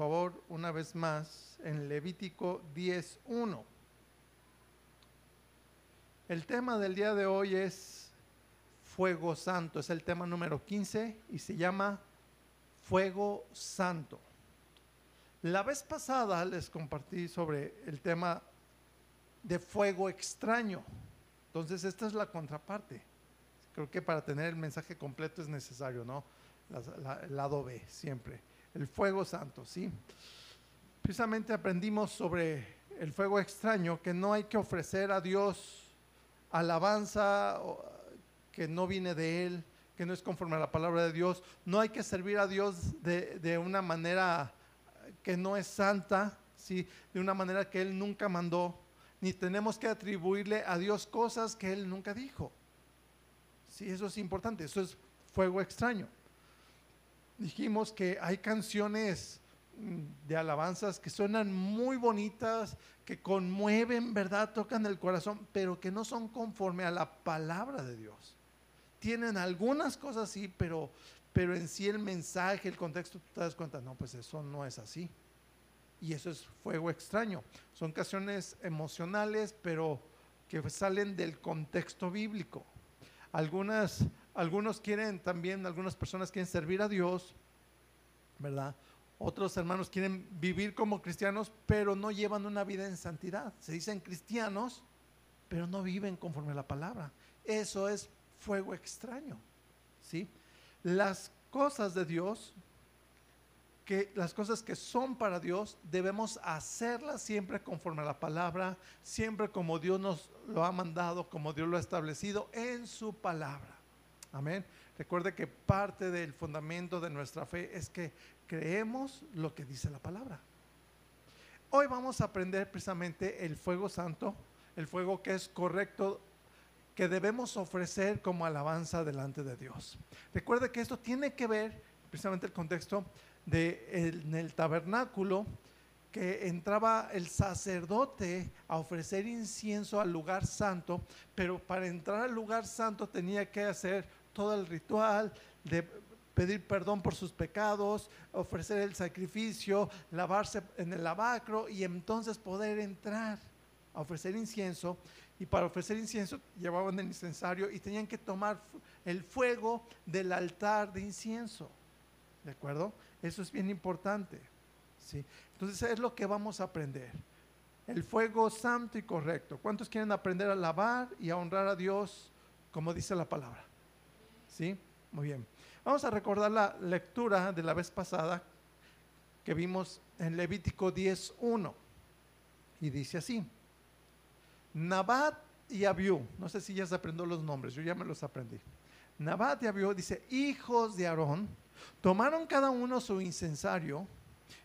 favor, una vez más en Levítico 10.1. El tema del día de hoy es fuego santo, es el tema número 15 y se llama fuego santo. La vez pasada les compartí sobre el tema de fuego extraño. Entonces esta es la contraparte. Creo que para tener el mensaje completo es necesario, ¿no? el lado B, siempre. El fuego santo, ¿sí? Precisamente aprendimos sobre el fuego extraño, que no hay que ofrecer a Dios alabanza que no viene de Él, que no es conforme a la palabra de Dios. No hay que servir a Dios de, una manera que no es santa, ¿sí? de una manera que Él nunca mandó, ni tenemos que atribuirle a Dios cosas que Él nunca dijo. Sí, eso es importante, eso es fuego extraño dijimos que hay canciones mm, de alabanzas que suenan muy bonitas, que conmueven, ¿verdad? Tocan el corazón, pero que no son conforme a la palabra de Dios. Tienen algunas cosas sí, pero, pero en sí el mensaje, el contexto, tú te das cuenta, no, pues eso no es así. Y eso es fuego extraño. Son canciones emocionales, pero que salen del contexto bíblico. Algunas algunos quieren también, algunas personas quieren servir a Dios, ¿verdad? Otros hermanos quieren vivir como cristianos, pero no llevan una vida en santidad. Se dicen cristianos, pero no viven conforme a la palabra. Eso es fuego extraño, ¿sí? Las cosas de Dios, que las cosas que son para Dios, debemos hacerlas siempre conforme a la palabra, siempre como Dios nos lo ha mandado, como Dios lo ha establecido en su palabra. Amén. Recuerde que parte del fundamento de nuestra fe es que creemos lo que dice la palabra. Hoy vamos a aprender precisamente el fuego santo, el fuego que es correcto, que debemos ofrecer como alabanza delante de Dios. Recuerde que esto tiene que ver, precisamente el contexto de en el tabernáculo, que entraba el sacerdote a ofrecer incienso al lugar santo, pero para entrar al lugar santo tenía que hacer todo el ritual de pedir perdón por sus pecados, ofrecer el sacrificio, lavarse en el lavacro y entonces poder entrar a ofrecer incienso. Y para ofrecer incienso llevaban el incensario y tenían que tomar el fuego del altar de incienso. ¿De acuerdo? Eso es bien importante. ¿sí? Entonces es lo que vamos a aprender. El fuego santo y correcto. ¿Cuántos quieren aprender a lavar y a honrar a Dios como dice la palabra? Muy bien. Vamos a recordar la lectura de la vez pasada que vimos en Levítico 10.1. Y dice así. Nabat y Abiú, no sé si ya se aprendió los nombres, yo ya me los aprendí. Nabat y Abiú dice, hijos de Aarón, tomaron cada uno su incensario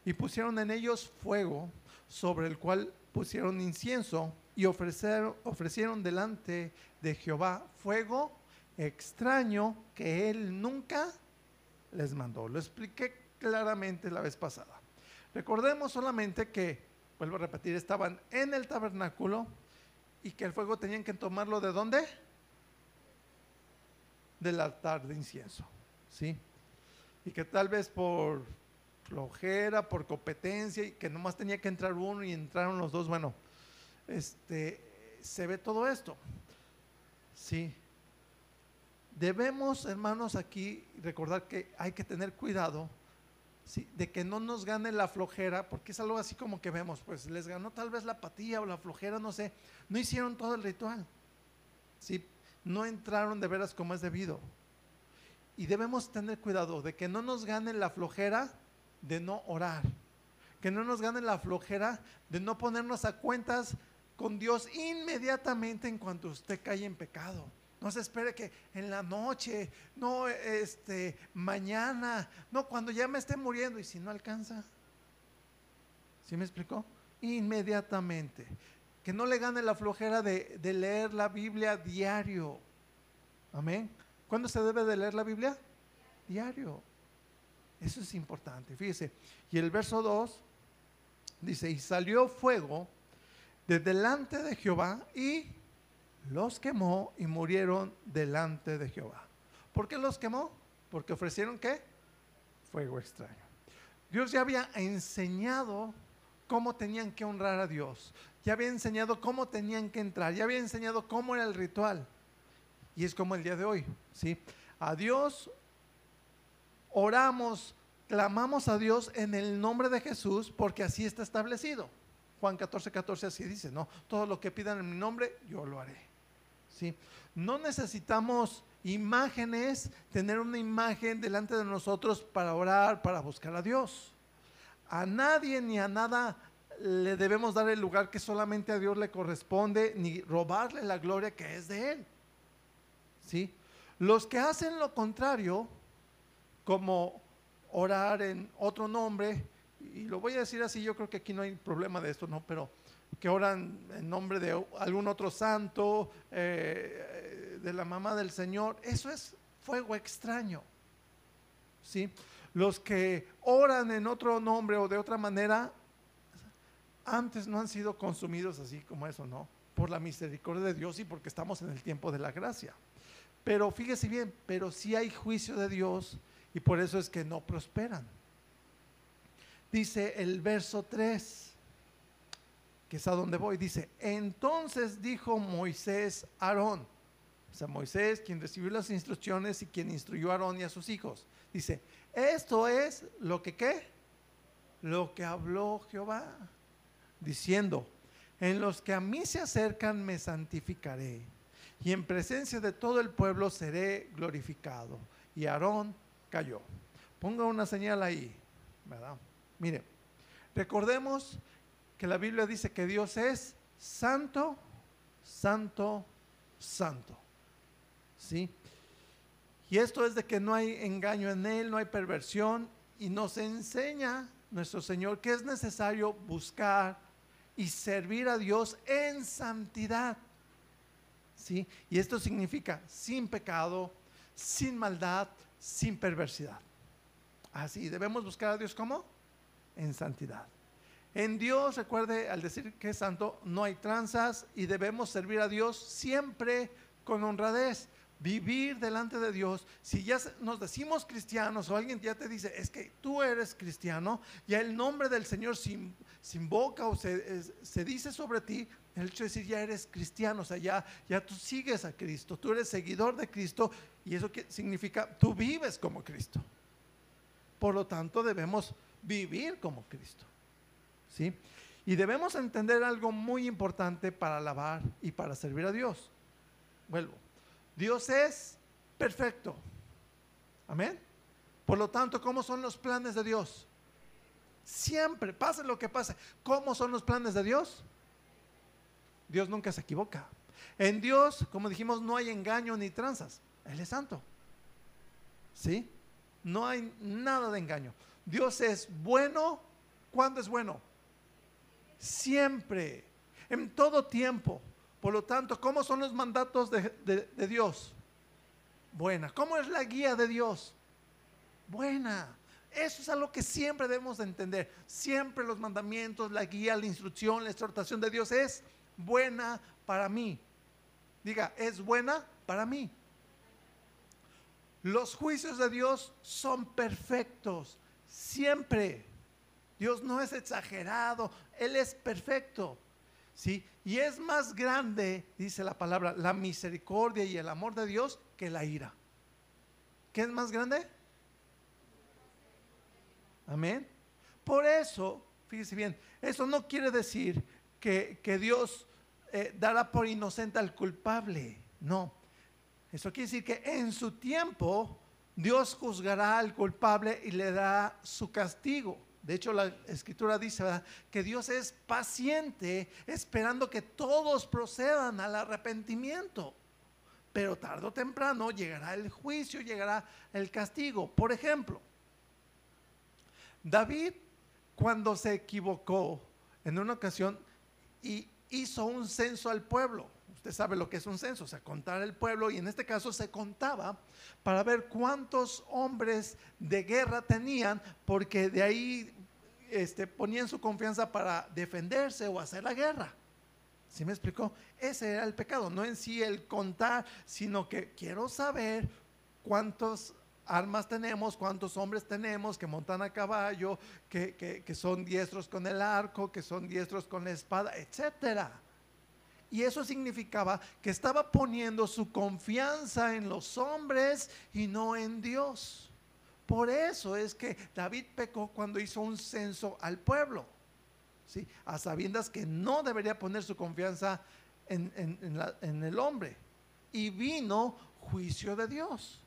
y pusieron en ellos fuego sobre el cual pusieron incienso y ofrecieron, ofrecieron delante de Jehová fuego extraño que él nunca les mandó. Lo expliqué claramente la vez pasada. Recordemos solamente que, vuelvo a repetir, estaban en el tabernáculo y que el fuego tenían que tomarlo de dónde? Del altar de incienso. ¿Sí? Y que tal vez por flojera, por competencia, y que nomás tenía que entrar uno y entraron los dos, bueno, este, se ve todo esto. Sí, Debemos, hermanos, aquí recordar que hay que tener cuidado de que no nos gane la flojera, porque es algo así como que vemos, pues les ganó tal vez la apatía o la flojera, no sé, no hicieron todo el ritual, ¿sí? no entraron de veras como es debido. Y debemos tener cuidado de que no nos gane la flojera de no orar, que no nos gane la flojera de no ponernos a cuentas con Dios inmediatamente en cuanto usted cae en pecado. No se espere que en la noche, no este mañana, no cuando ya me esté muriendo y si no alcanza. ¿Sí me explicó? Inmediatamente. Que no le gane la flojera de, de leer la Biblia diario. Amén. ¿Cuándo se debe de leer la Biblia? Diario. Eso es importante. Fíjese. Y el verso 2 dice, y salió fuego de delante de Jehová y los quemó y murieron delante de Jehová. ¿Por qué los quemó? Porque ofrecieron qué? Fuego extraño. Dios ya había enseñado cómo tenían que honrar a Dios. Ya había enseñado cómo tenían que entrar. Ya había enseñado cómo era el ritual. Y es como el día de hoy, ¿sí? A Dios oramos, clamamos a Dios en el nombre de Jesús porque así está establecido. Juan 14, 14 así dice, ¿no? Todo lo que pidan en mi nombre, yo lo haré. ¿Sí? No necesitamos imágenes, tener una imagen delante de nosotros para orar, para buscar a Dios. A nadie ni a nada le debemos dar el lugar que solamente a Dios le corresponde, ni robarle la gloria que es de Él. ¿Sí? Los que hacen lo contrario, como orar en otro nombre, y lo voy a decir así, yo creo que aquí no hay problema de esto, ¿no? Pero que oran en nombre de algún otro santo, eh, de la mamá del Señor, eso es fuego extraño. ¿Sí? Los que oran en otro nombre o de otra manera, antes no han sido consumidos así como eso, ¿no? Por la misericordia de Dios y porque estamos en el tiempo de la gracia. Pero fíjese bien, pero sí hay juicio de Dios y por eso es que no prosperan. Dice el verso 3, que es a donde voy, dice, entonces dijo Moisés a Aarón, o sea, Moisés quien recibió las instrucciones y quien instruyó a Aarón y a sus hijos, dice, esto es lo que qué, lo que habló Jehová, diciendo, en los que a mí se acercan me santificaré, y en presencia de todo el pueblo seré glorificado. Y Aarón cayó. Ponga una señal ahí, ¿verdad? Mire, recordemos que la Biblia dice que Dios es santo, santo, santo. ¿Sí? Y esto es de que no hay engaño en Él, no hay perversión, y nos enseña nuestro Señor que es necesario buscar y servir a Dios en santidad. ¿Sí? Y esto significa sin pecado, sin maldad, sin perversidad. Así, debemos buscar a Dios como en santidad. En Dios, recuerde, al decir que es santo, no hay tranzas y debemos servir a Dios siempre con honradez. Vivir delante de Dios, si ya nos decimos cristianos o alguien ya te dice, es que tú eres cristiano, ya el nombre del Señor se, invoca o se, se, dice sobre ti, el hecho de decir ya eres cristiano, o sea, ya, ya tú sigues a Cristo, tú eres seguidor de Cristo y eso que significa tú vives como Cristo. Por lo tanto, debemos vivir como Cristo. ¿Sí? Y debemos entender algo muy importante para alabar y para servir a Dios. Vuelvo. Dios es perfecto. Amén. Por lo tanto, ¿cómo son los planes de Dios? Siempre, pase lo que pase. ¿Cómo son los planes de Dios? Dios nunca se equivoca. En Dios, como dijimos, no hay engaño ni tranzas. Él es santo. ¿Sí? No hay nada de engaño. Dios es bueno. ¿Cuándo es bueno? Siempre. En todo tiempo. Por lo tanto, ¿cómo son los mandatos de, Dios? Buena. ¿Cómo es la guía de Dios? Buena. Eso es algo que siempre debemos entender. Siempre los mandamientos, la guía, la instrucción, la exhortación de Dios es buena para mí. Diga, es buena para mí. Los juicios de Dios son perfectos, siempre. Dios no es exagerado, Él es perfecto. ¿sí? Y es más grande, dice la palabra, la misericordia y el amor de Dios que la ira. ¿Qué es más grande? Amén. Por eso, fíjese bien, eso no quiere decir que, Dios eh, dará por inocente al culpable. No, eso quiere decir que en su tiempo Dios juzgará al culpable y le da su castigo. De hecho, la escritura dice que Dios es paciente esperando que todos procedan al arrepentimiento. Pero tarde o temprano llegará el juicio, llegará el castigo. Por ejemplo, David cuando se equivocó en una ocasión y hizo un censo al pueblo. Usted sabe lo que es un censo, o sea, contar el pueblo y en este caso se contaba para ver cuántos hombres de guerra tenían, porque de ahí este, ponían su confianza para defenderse o hacer la guerra. ¿Sí me explicó? Ese era el pecado, no en sí el contar, sino que quiero saber cuántos armas tenemos, cuántos hombres tenemos que montan a caballo, que, que son diestros con el arco, que son diestros con la espada, etcétera. Y eso significaba que estaba poniendo su confianza en los hombres y no en Dios. Por eso es que David pecó cuando hizo un censo al pueblo, ¿sí? a sabiendas que no debería poner su confianza en, en- en en el hombre. Y vino juicio de Dios.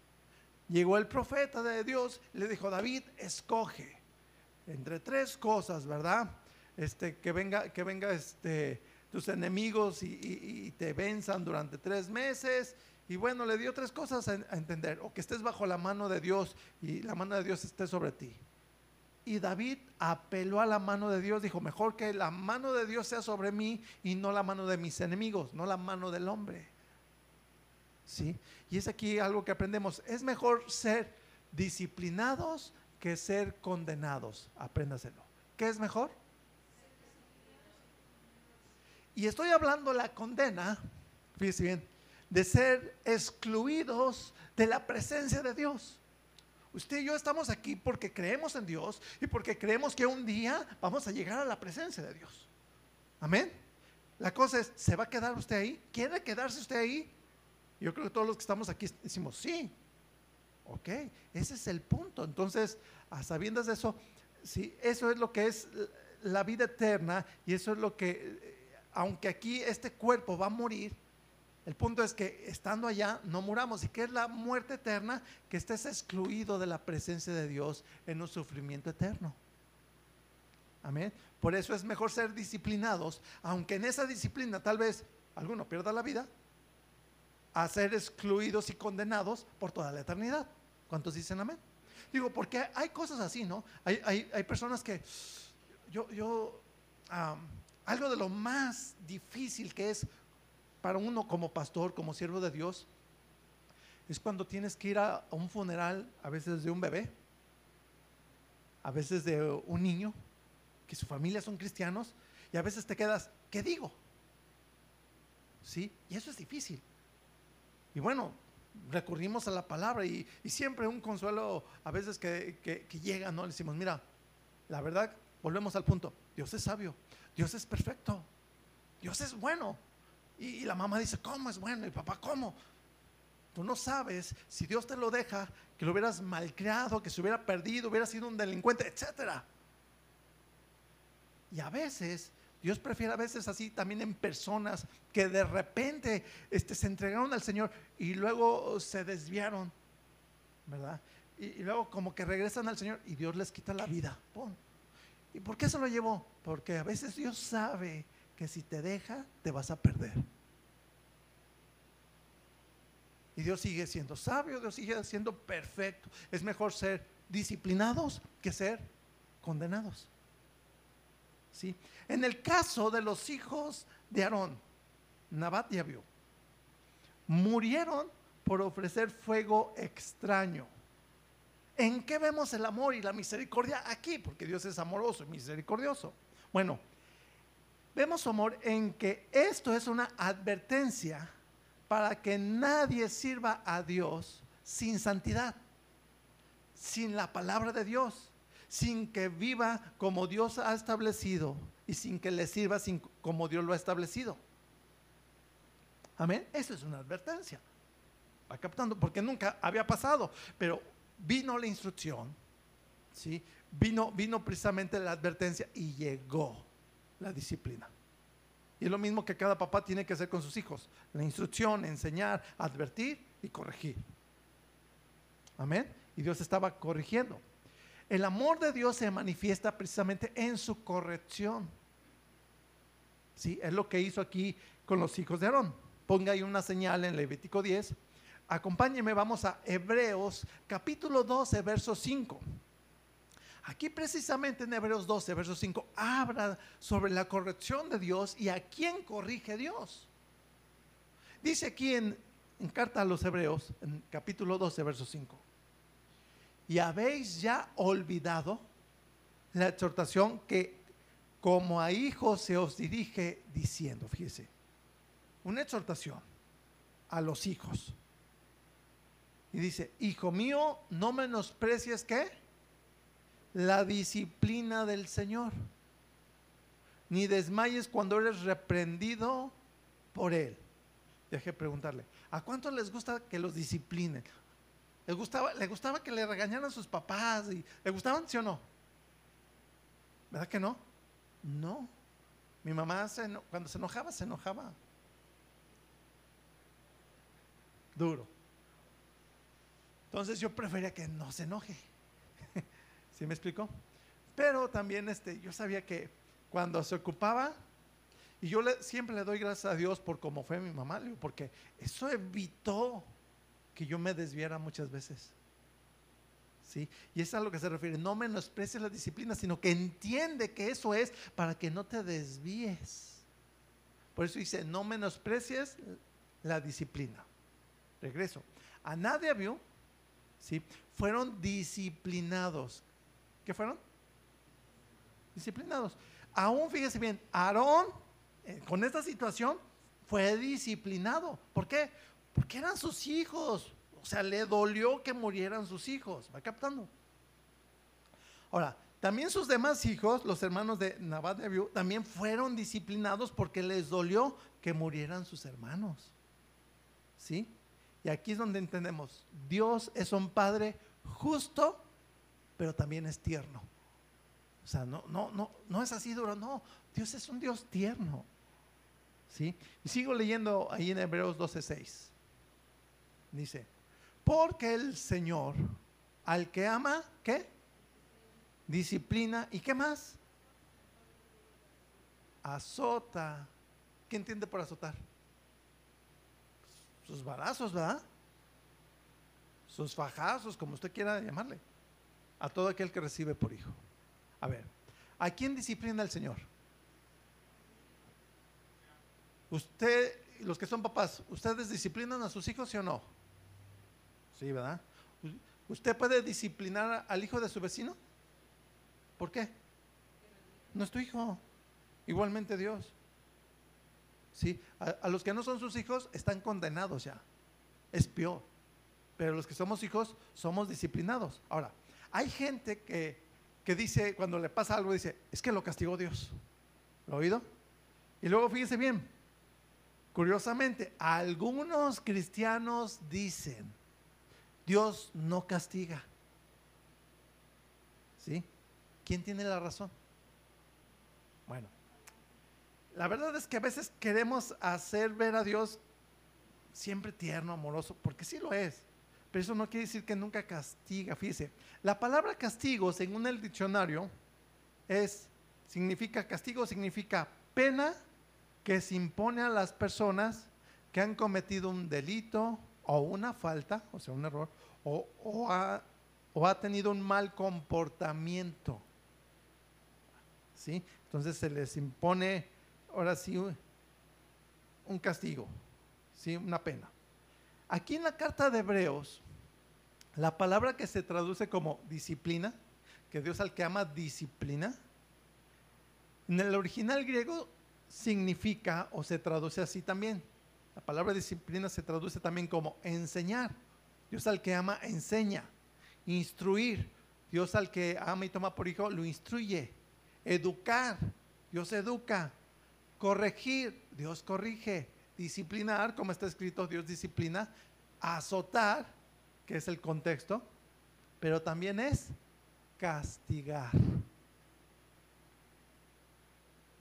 Llegó el profeta de Dios, le dijo, David, escoge entre tres cosas, ¿verdad? Este, que venga, que venga este, tus enemigos y, te venzan durante tres meses. Y bueno, le dio tres cosas a, a entender. O que estés bajo la mano de Dios y la mano de Dios esté sobre ti. Y David apeló a la mano de Dios, dijo, mejor que la mano de Dios sea sobre mí y no la mano de mis enemigos, no la mano del hombre. ¿Sí? Y es aquí algo que aprendemos. Es mejor ser disciplinados que ser condenados. Apréndaselo. ¿Qué es mejor? Y estoy hablando la condena, fíjese bien, de ser excluidos de la presencia de Dios. Usted y yo estamos aquí porque creemos en Dios y porque creemos que un día vamos a llegar a la presencia de Dios. Amén. La cosa es, ¿se va a quedar usted ahí? ¿Quiere quedarse usted ahí? Yo creo que todos los que estamos aquí decimos, sí. Ok, ese es el punto. Entonces, a sabiendas de eso, sí, eso es lo que es la vida eterna y eso es lo que, aunque aquí este cuerpo va a morir, el punto es que estando allá no muramos. ¿Y qué es la muerte eterna? Que estés excluido de la presencia de Dios en un sufrimiento eterno. Amén. Por eso es mejor ser disciplinados, aunque en esa disciplina tal vez alguno pierda la vida, a ser excluidos y condenados por toda la eternidad. ¿Cuántos dicen amén? Digo, porque hay cosas así, ¿no? Hay, hay- hay personas que yo, yo, algo de lo más difícil que es para uno como pastor, como siervo de Dios, es cuando tienes que ir a, un funeral, a veces de un bebé, a veces de un niño, que su familia son cristianos, y a veces te quedas, ¿qué digo? ¿Sí? Y eso es difícil. Y bueno, recurrimos a la palabra y, siempre un consuelo a veces que, que- que llega, ¿no? Le decimos, mira, la verdad, volvemos al punto, Dios es sabio, Dios es perfecto, Dios es bueno. Y, la mamá dice, ¿cómo es bueno? Y papá, ¿cómo? Tú no sabes si Dios te lo deja, que lo hubieras malcriado, que se hubiera perdido, hubiera sido un delincuente, etcétera. Y a veces, Dios prefiere a veces así también en personas que de repente este, se entregaron al Señor y luego se desviaron, ¿verdad? Y, y luego como que regresan al Señor y Dios les quita la vida. ¿Y por qué se lo llevó? Porque a veces Dios sabe que si te deja, te vas a perder. Y Dios sigue siendo sabio, Dios sigue siendo perfecto. Es mejor ser disciplinados que ser condenados. ¿Sí? En el caso de los hijos de Aarón, Nabat y Abiú, murieron por ofrecer fuego extraño. ¿En qué vemos el amor y la misericordia aquí? Porque Dios es amoroso y misericordioso. Bueno, vemos amor en que esto es una advertencia para que nadie sirva a Dios sin santidad, sin la palabra de Dios, sin que viva como Dios ha establecido y sin que le sirva como Dios lo ha establecido. Amén. Eso es una advertencia. Va captando, porque nunca había pasado, pero vino la instrucción, ¿sí? Vino, vino precisamente la advertencia y llegó la disciplina. Y es lo mismo que cada papá tiene que hacer con sus hijos. La instrucción, enseñar, advertir y corregir. Amén. Y Dios estaba corrigiendo. El amor de Dios se manifiesta precisamente en su corrección. Sí, es lo que hizo aquí con los hijos de Aarón. Ponga ahí una señal en Levítico 10. Acompáñeme, vamos a Hebreos capítulo 12, verso 5. Aquí precisamente en Hebreos 12, verso 5, habla sobre la corrección de Dios y a quién corrige Dios. Dice aquí en, en carta a los Hebreos, en capítulo 12, verso 5, y habéis ya olvidado la exhortación que como a hijos se os dirige diciendo, fíjese, una exhortación a los hijos. Y dice, hijo mío, no menosprecies qué? La disciplina del Señor. Ni desmayes cuando eres reprendido por Él. Deje preguntarle, ¿a cuántos les gusta que los disciplinen? ¿Les gustaba, ¿Le gustaba que le regañaran a sus papás? ¿Le gustaban, sí o no? ¿Verdad que no? No. Mi mamá cuando se enojaba, se enojaba. Duro. Entonces yo prefería que no se enoje. ¿Sí me explicó? Pero también este, yo sabía que cuando se ocupaba, y yo siempre le doy gracias a Dios por cómo fue mi mamá, porque eso evitó que yo me desviara muchas veces. ¿Sí? Y es a lo que se refiere. No menosprecies la disciplina, sino que entiende que eso es para que no te desvíes. Por eso dice, no menosprecies la disciplina. Regreso. A nadie vio, ¿sí? Fueron disciplinados. ¿Qué fueron? Disciplinados. Aún fíjese bien, Aarón, eh, con esta situación, fue disciplinado. ¿Por qué? Porque eran sus hijos. O sea, le dolió que murieran sus hijos. ¿Va captando? Ahora, también sus demás hijos, los hermanos de Nabat de Abiú, también fueron disciplinados porque les dolió que murieran sus hermanos. ¿Sí? Y aquí es donde entendemos, Dios es un Padre justo, pero también es tierno. O sea, no, no, no, no es así duro, no. Dios es un Dios tierno. ¿Sí? Y sigo leyendo ahí en Hebreos 12:6. Dice, porque el Señor, al que ama, ¿qué? Disciplina. ¿Y qué más? Azota. ¿Qué entiende por azotar? Sus balazos, ¿verdad? Sus fajazos, como usted quiera llamarle. A todo aquel que recibe por hijo. A ver, ¿a quién disciplina el Señor? Usted, los que son papás, ¿ustedes disciplinan a sus hijos, sí o no? Sí, ¿verdad? ¿Usted puede disciplinar al hijo de su vecino? ¿Por qué? No es tu hijo. Igualmente Dios. Sí, a, los que no son sus hijos están condenados ya. Es peor. Pero los que somos hijos somos disciplinados. Ahora, hay gente que, que dice, cuando le pasa algo, dice, es que lo castigó Dios. ¿Lo oído? Y luego fíjese bien, curiosamente, algunos cristianos dicen, Dios no castiga. ¿Sí? ¿Quién tiene la razón? Bueno, la verdad es que a veces queremos hacer ver a Dios siempre tierno, amoroso, porque sí lo es. Pero eso no quiere decir que nunca castiga. Fíjese, la palabra castigo, según el diccionario, es, significa, castigo significa pena que se impone a las personas que han cometido un delito, o una falta, o sea, un error, o, ha, tenido un mal comportamiento. ¿Sí? Entonces se les impone, ahora sí, un castigo, ¿sí? una pena. Aquí en la carta de Hebreos, la palabra que se traduce como disciplina, que Dios al que ama disciplina, en el original griego significa o se traduce así también. La palabra disciplina se traduce también como enseñar. Dios al que ama enseña, instruir. Dios al que ama y toma por hijo lo instruye. Educar, Dios educa. Corregir, Dios corrige. Disciplinar, como está escrito, Dios disciplina. Azotar, que es el contexto, pero también es castigar.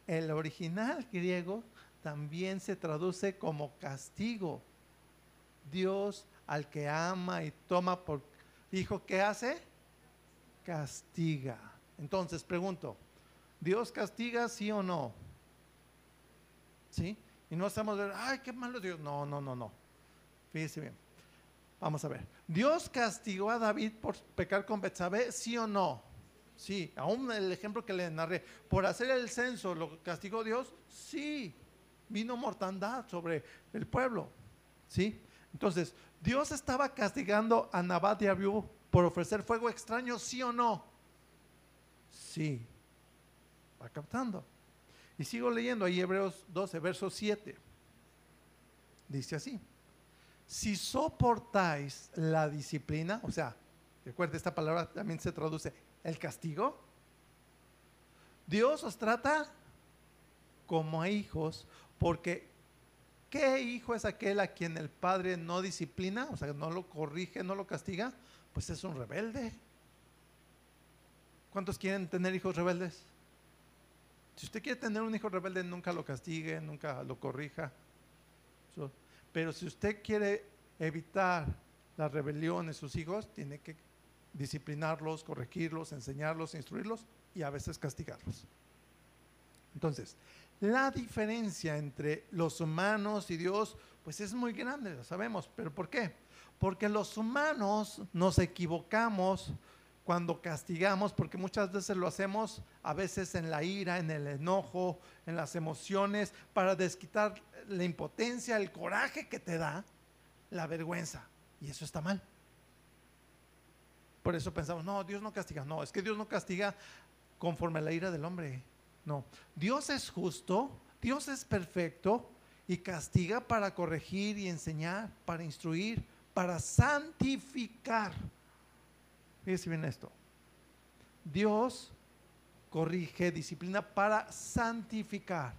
El original griego también se traduce como castigo. Dios al que ama y toma por hijo, ¿qué hace? Castiga. Entonces pregunto, ¿Dios castiga sí o no? ¿Sí? Y no estamos ay, qué malo Dios. No, no, no, no. Fíjese bien. Vamos a ver. ¿Dios castigó a David por pecar con Betsabé? ¿Sí o no? Sí. Aún el ejemplo que le narré. ¿Por hacer el censo lo castigó Dios? Sí vino mortandad sobre el pueblo. ¿Sí? Entonces, Dios estaba castigando a Nabat y Abiú por ofrecer fuego extraño, ¿sí o no? Sí. Va captando. Y sigo leyendo ahí Hebreos 12, verso 7. Dice así. si soportáis la disciplina, o sea, recuerde esta palabra también se traduce el castigo, Dios os trata como a hijos, porque ¿qué hijo es aquel a quien el padre no disciplina? O sea, no lo corrige, no lo castiga, pues es un rebelde. ¿Cuántos quieren tener hijos rebeldes? Si usted quiere tener un hijo rebelde, nunca lo castigue, nunca lo corrija. Pero si usted quiere evitar la rebelión en sus hijos, tiene que disciplinarlos, corregirlos, enseñarlos, instruirlos y a veces castigarlos. Entonces, la diferencia entre los humanos y Dios, pues es muy grande, lo sabemos. ¿Pero por qué? Porque los humanos nos equivocamos cuando castigamos, porque muchas veces lo hacemos a veces en la ira, en el enojo, en las emociones, para desquitar la impotencia, el coraje que te da, la vergüenza. Y eso está mal. Por eso pensamos, no, Dios no castiga. No, es que Dios no castiga conforme a la ira del hombre. No, Dios es justo, Dios es perfecto y castiga para corregir y enseñar, para instruir, para santificar. Fíjese bien esto. Dios corrige, disciplina para santificar.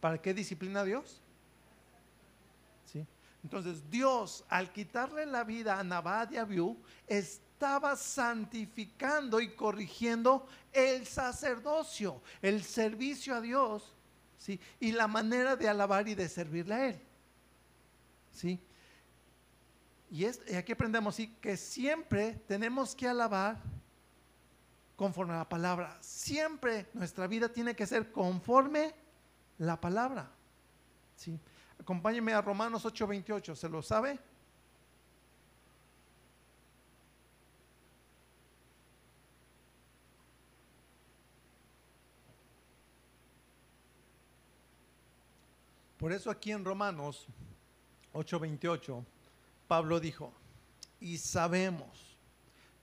¿Para qué disciplina Dios? ¿Sí? Entonces Dios, al quitarle la vida a Nabad y Abiú, estaba santificando y corrigiendo el sacerdocio, el servicio a Dios, ¿sí? Y la manera de alabar y de servirle a Él. ¿Sí? Y, aquí aprendemos que siempre tenemos que alabar conforme a la palabra. Siempre nuestra vida tiene que ser conforme la palabra. ¿sí? Acompáñeme a Romanos 8:28, ¿se lo sabe? Por eso aquí en Romanos 8:28 Pablo dijo, y sabemos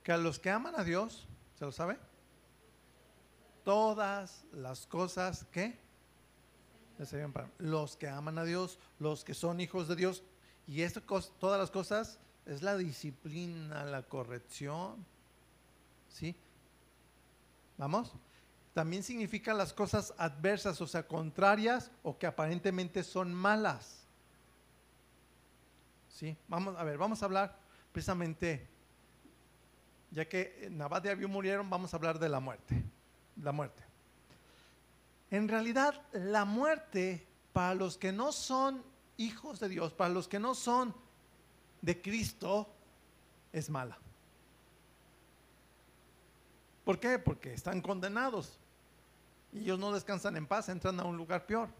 que a los que aman a Dios, ¿se lo sabe? Todas las cosas que los que aman a Dios, los que son hijos de Dios, y esto, todas las cosas es la disciplina, la corrección, ¿sí? Vamos. También significa las cosas adversas, o sea, contrarias o que aparentemente son malas. ¿Sí? Vamos a ver, vamos a hablar precisamente, ya que Nabad y Abiú murieron, vamos a hablar de la muerte. La muerte. En realidad, la muerte para los que no son hijos de Dios, para los que no son de Cristo, es mala. ¿Por qué? Porque están condenados. Y ellos no descansan en paz, entran a un lugar peor.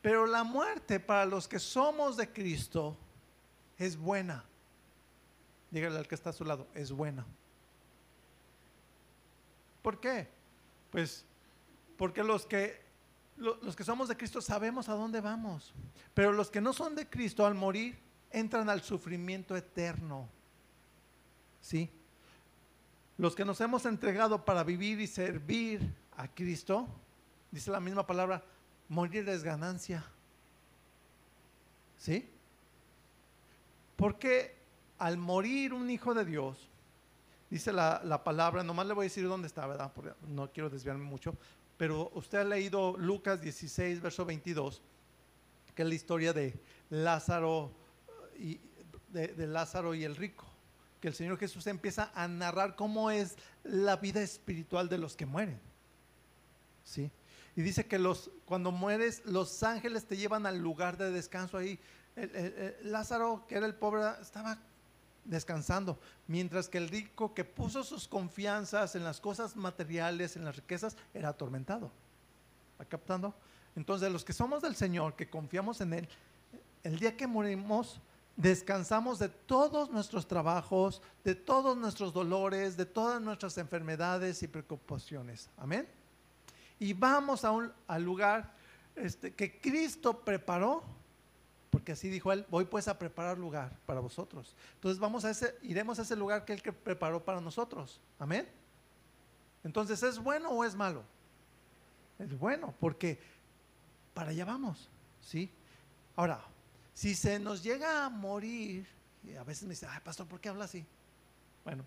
Pero la muerte para los que somos de Cristo es buena. Dígale al que está a su lado, es buena. ¿Por qué? Pues porque los que los que somos de Cristo sabemos a dónde vamos, pero los que no son de Cristo al morir entran al sufrimiento eterno. ¿Sí? Los que nos hemos entregado para vivir y servir a Cristo, dice la misma palabra, morir es ganancia. ¿Sí? Porque al morir un hijo de Dios, dice la, palabra, nomás le voy a decir dónde está, ¿verdad? Porque no quiero desviarme mucho, pero usted ha leído Lucas 16, verso 22, que es la historia de Lázaro y, de, Lázaro y el rico, que el Señor Jesús empieza a narrar cómo es la vida espiritual de los que mueren. ¿Sí? Y dice que los, cuando mueres, los ángeles te llevan al lugar de descanso ahí Lázaro, que era el pobre, estaba descansando, mientras que el rico que puso sus confianzas en las cosas materiales, en las riquezas, era atormentado. ¿Va captando? Entonces, los que somos del Señor, que confiamos en Él, el día que morimos, descansamos de todos nuestros trabajos, de todos nuestros dolores, de todas nuestras enfermedades y preocupaciones. Amén. Y vamos a un, al lugar este, que Cristo preparó porque así dijo él, voy pues a preparar lugar para vosotros. Entonces vamos a ese, iremos a ese lugar que él que preparó para nosotros. Amén. Entonces, ¿es bueno o es malo? Es bueno, porque para allá vamos, ¿sí? Ahora, si se nos llega a morir, y a veces me dice, ay, pastor, ¿por qué habla así? Bueno,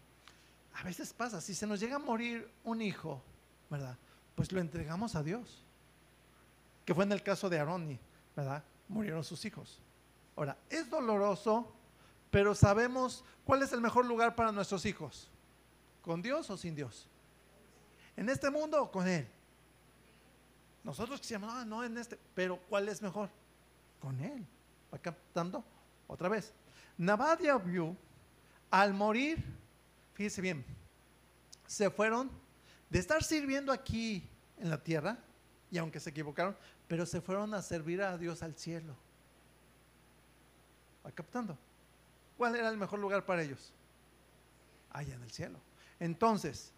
a veces pasa, si se nos llega a morir un hijo, ¿verdad? Pues lo entregamos a Dios. Que fue en el caso de Aarón, ¿verdad? Murieron sus hijos. Ahora, es doloroso, pero sabemos cuál es el mejor lugar para nuestros hijos. ¿Con Dios o sin Dios? ¿En este mundo o con Él? Nosotros quisiéramos, ah, no en este, pero ¿cuál es mejor? Con Él. ¿Va captando? Otra vez. Nabadia vio, al morir, fíjese bien, se fueron de estar sirviendo aquí en la tierra, y aunque se equivocaron, pero se fueron a servir a Dios al cielo. ¿Va captando? ¿Cuál era el mejor lugar para ellos? Allá en el cielo. Entonces,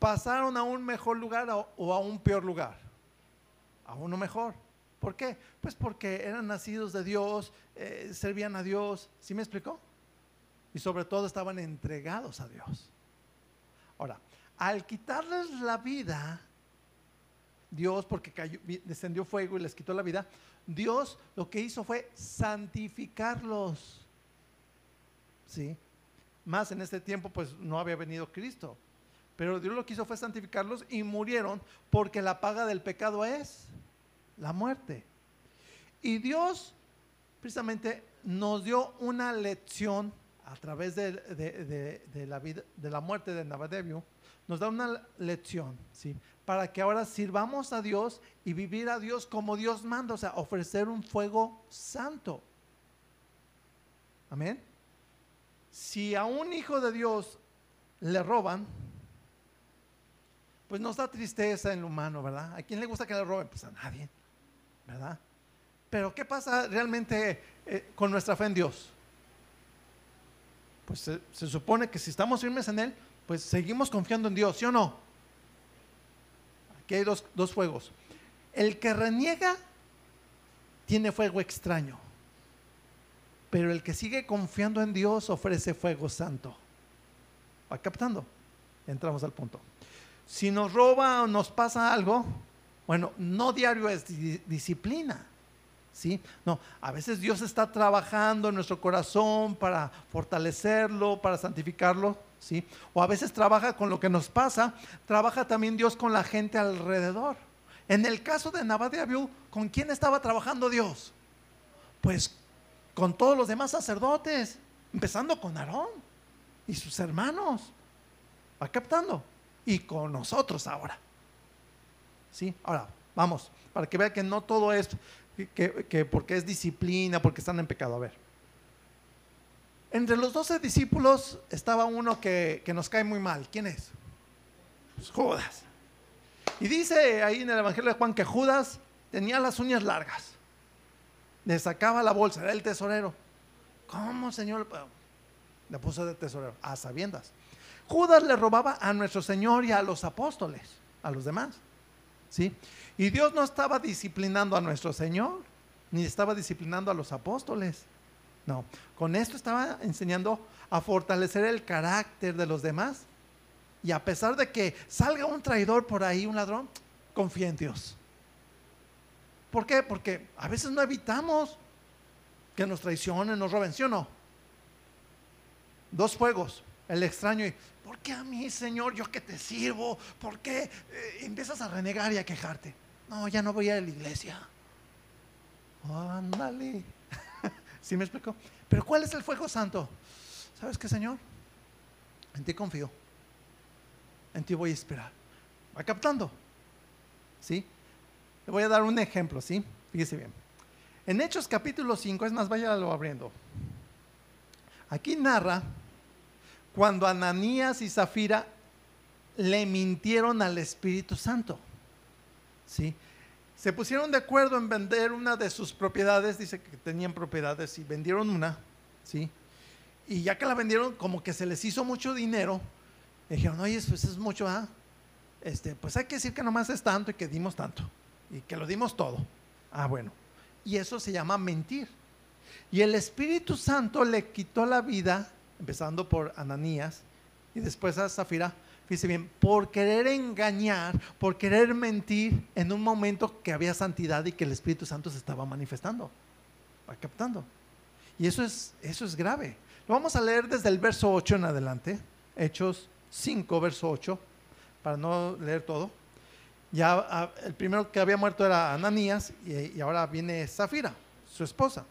¿pasaron a un mejor lugar o a un peor lugar? A uno mejor. ¿Por qué? Pues porque eran nacidos de Dios, eh, servían a Dios. ¿Sí me explicó? Y sobre todo estaban entregados a Dios. Ahora, al quitarles la vida, Dios, porque descendió fuego y les quitó la vida, Dios lo que hizo fue santificarlos. ¿Sí? Más en este tiempo, pues no había venido Cristo. Pero Dios lo que hizo fue santificarlos y murieron porque la paga del pecado es la muerte. Y Dios precisamente nos dio una lección a través de, la, vida, de la muerte de Nabadevio, nos da una lección, ¿sí? Para que ahora sirvamos a Dios y vivir a Dios como Dios manda, o sea, ofrecer un fuego santo. Amén. Si a un hijo de Dios le roban, pues nos da tristeza en lo humano, ¿verdad? ¿A quién le gusta que le roben? Pues a nadie. ¿verdad? Pero ¿qué pasa realmente eh, con nuestra fe en Dios? Pues se, supone que si estamos firmes en Él, pues seguimos confiando en Dios, ¿sí o no? Aquí hay dos, dos fuegos. El que reniega tiene fuego extraño, pero el que sigue confiando en Dios ofrece fuego santo. ¿Va captando? Entramos al punto. Si nos roba o nos pasa algo, bueno, no diario es disciplina. ¿Sí? No, a veces Dios está trabajando en nuestro corazón para fortalecerlo, para santificarlo, ¿sí? O a veces trabaja con lo que nos pasa, trabaja también Dios con la gente alrededor. En el caso de Nabad de Abiú, ¿con quién estaba trabajando Dios? Pues con todos los demás sacerdotes, empezando con Aarón y sus hermanos. ¿Va captando? Y con nosotros ahora. ¿Sí? Ahora, vamos, para que vea que no todo es que, porque es disciplina, porque están en pecado. A ver. Entre los doce discípulos estaba uno que, nos cae muy mal. ¿Quién es? Pues Judas. Y dice ahí en el Evangelio de Juan que Judas tenía las uñas largas. Le sacaba la bolsa, era el tesorero. ¿Cómo, Señor? Le puso de tesorero, a sabiendas. Judas le robaba a nuestro Señor y a los apóstoles, a los demás. ¿sí? Y Dios no estaba disciplinando a nuestro Señor, ni estaba disciplinando a los apóstoles. No, con esto estaba enseñando a fortalecer el carácter de los demás. Y a pesar de que salga un traidor por ahí, un ladrón, confía en Dios. ¿Por qué? Porque a veces no evitamos que nos traicionen, nos roben, ¿sí o no? Dos fuegos, el extraño y ¿por qué a mí, Señor, yo que te sirvo? ¿Por qué eh, empiezas a renegar y a quejarte? No, ya no voy a la iglesia. Ándale. ¿Sí me explico? Pero ¿cuál es el fuego santo? ¿Sabes qué, Señor? En ti confío. En ti voy a esperar. ¿Va captando? ¿Sí? Le voy a dar un ejemplo, ¿sí? Fíjese bien. En Hechos capítulo 5, es más, váyalo abriendo. Aquí narra cuando Ananías y Zafira le mintieron al Espíritu Santo. ¿Sí? Se pusieron de acuerdo en vender una de sus propiedades, dice que tenían propiedades y vendieron una, ¿sí? Y ya que la vendieron, como que se les hizo mucho dinero, dijeron, oye, pues es mucho, ¿ah? Este, pues hay que decir que nomás es tanto y que dimos tanto, y que lo dimos todo. Ah, bueno. Y eso se llama mentir. Y el Espíritu Santo le quitó la vida empezando por Ananías y después a Zafira, fíjese bien, por querer engañar, por querer mentir en un momento que había santidad y que el Espíritu Santo se estaba manifestando. ¿Va captando? Y eso es, eso es grave. Lo vamos a leer desde el verso 8 en adelante. Hechos 5, verso 8, para no leer todo. Ya ah, el primero que había muerto era Ananías y, y ahora viene Zafira, su esposa.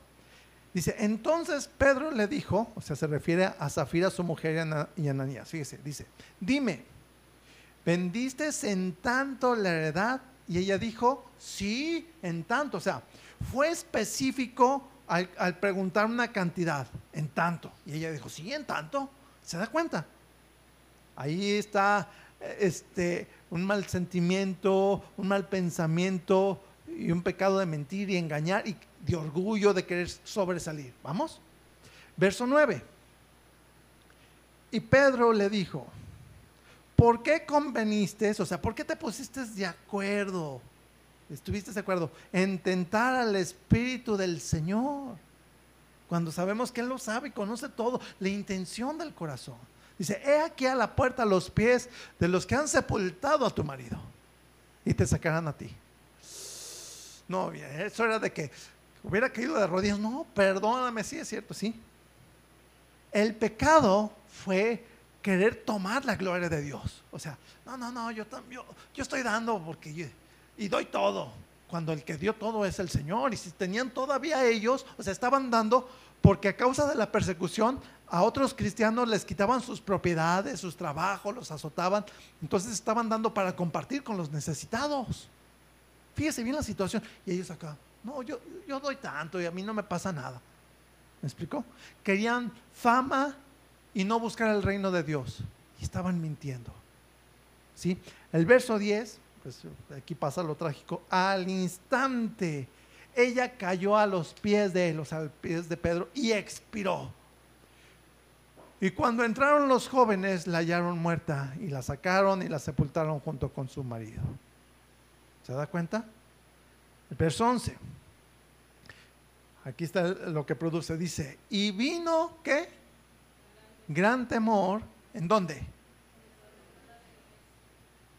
Dice, entonces Pedro le dijo, o sea, se refiere a Zafira, su mujer y Ana- y Ananías. Fíjese, dice, dime, ¿vendiste en tanto la heredad? Y ella dijo, sí, en tanto. O sea, fue específico al, preguntar una cantidad, en tanto. Y ella dijo, sí, en tanto. ¿Se da cuenta? Ahí está este, un mal sentimiento, un mal pensamiento y un pecado de mentir y engañar de orgullo de querer sobresalir. ¿Vamos? Verso 9. Y Pedro le dijo, ¿por qué conveniste? O sea, ¿por qué te pusiste de acuerdo? ¿Estuviste de acuerdo? En tentar al Espíritu del Señor. Cuando sabemos que Él lo sabe y conoce todo, la intención del corazón. Dice, he aquí a la puerta los pies de los que han sepultado a tu marido y te sacarán a ti. No, eso era de que hubiera caído de rodillas. No, perdóname, sí es cierto, sí. El pecado fue querer tomar la gloria de Dios. O sea, no, no, no, yo, yo, estoy dando porque y doy todo. Cuando el que dio todo es el Señor. Y si tenían todavía ellos, o sea, estaban dando porque a causa de la persecución a otros cristianos les quitaban sus propiedades, sus trabajos, los azotaban. Entonces estaban dando para compartir con los necesitados. Fíjese bien la situación. Y ellos acá, no, yo, yo doy tanto y a mí no me pasa nada. ¿Me explicó? Querían fama y no buscar el reino de Dios. Y estaban mintiendo. ¿Sí? El verso 10, pues aquí pasa lo trágico. Al instante, ella cayó a los pies de a los pies de Pedro, y expiró. Y cuando entraron los jóvenes, la hallaron muerta y la sacaron y la sepultaron junto con su marido. ¿Se da cuenta? Verso 11. Aquí está lo que produce. Dice, y vino, ¿qué? Gran temor. ¿En dónde?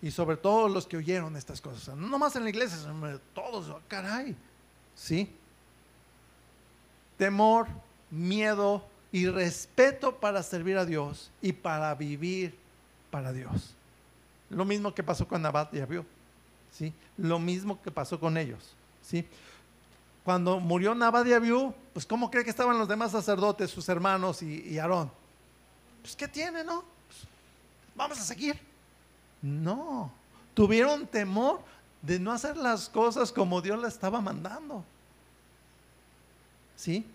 Y sobre todo los que oyeron estas cosas. No nomás en la iglesia, sino todos, oh, caray. ¿Sí? Temor, miedo y respeto para servir a Dios y para vivir para Dios. Lo mismo que pasó con Nabat y Abiú. ¿sí? Lo mismo que pasó con ellos. ¿Sí? Cuando murió Nabat y Abiú, pues ¿cómo cree que estaban los demás sacerdotes, sus hermanos y, y Aarón? Pues ¿qué tiene, no? Pues, vamos a seguir. No, tuvieron temor de no hacer las cosas como Dios le estaba mandando. ¿Sí?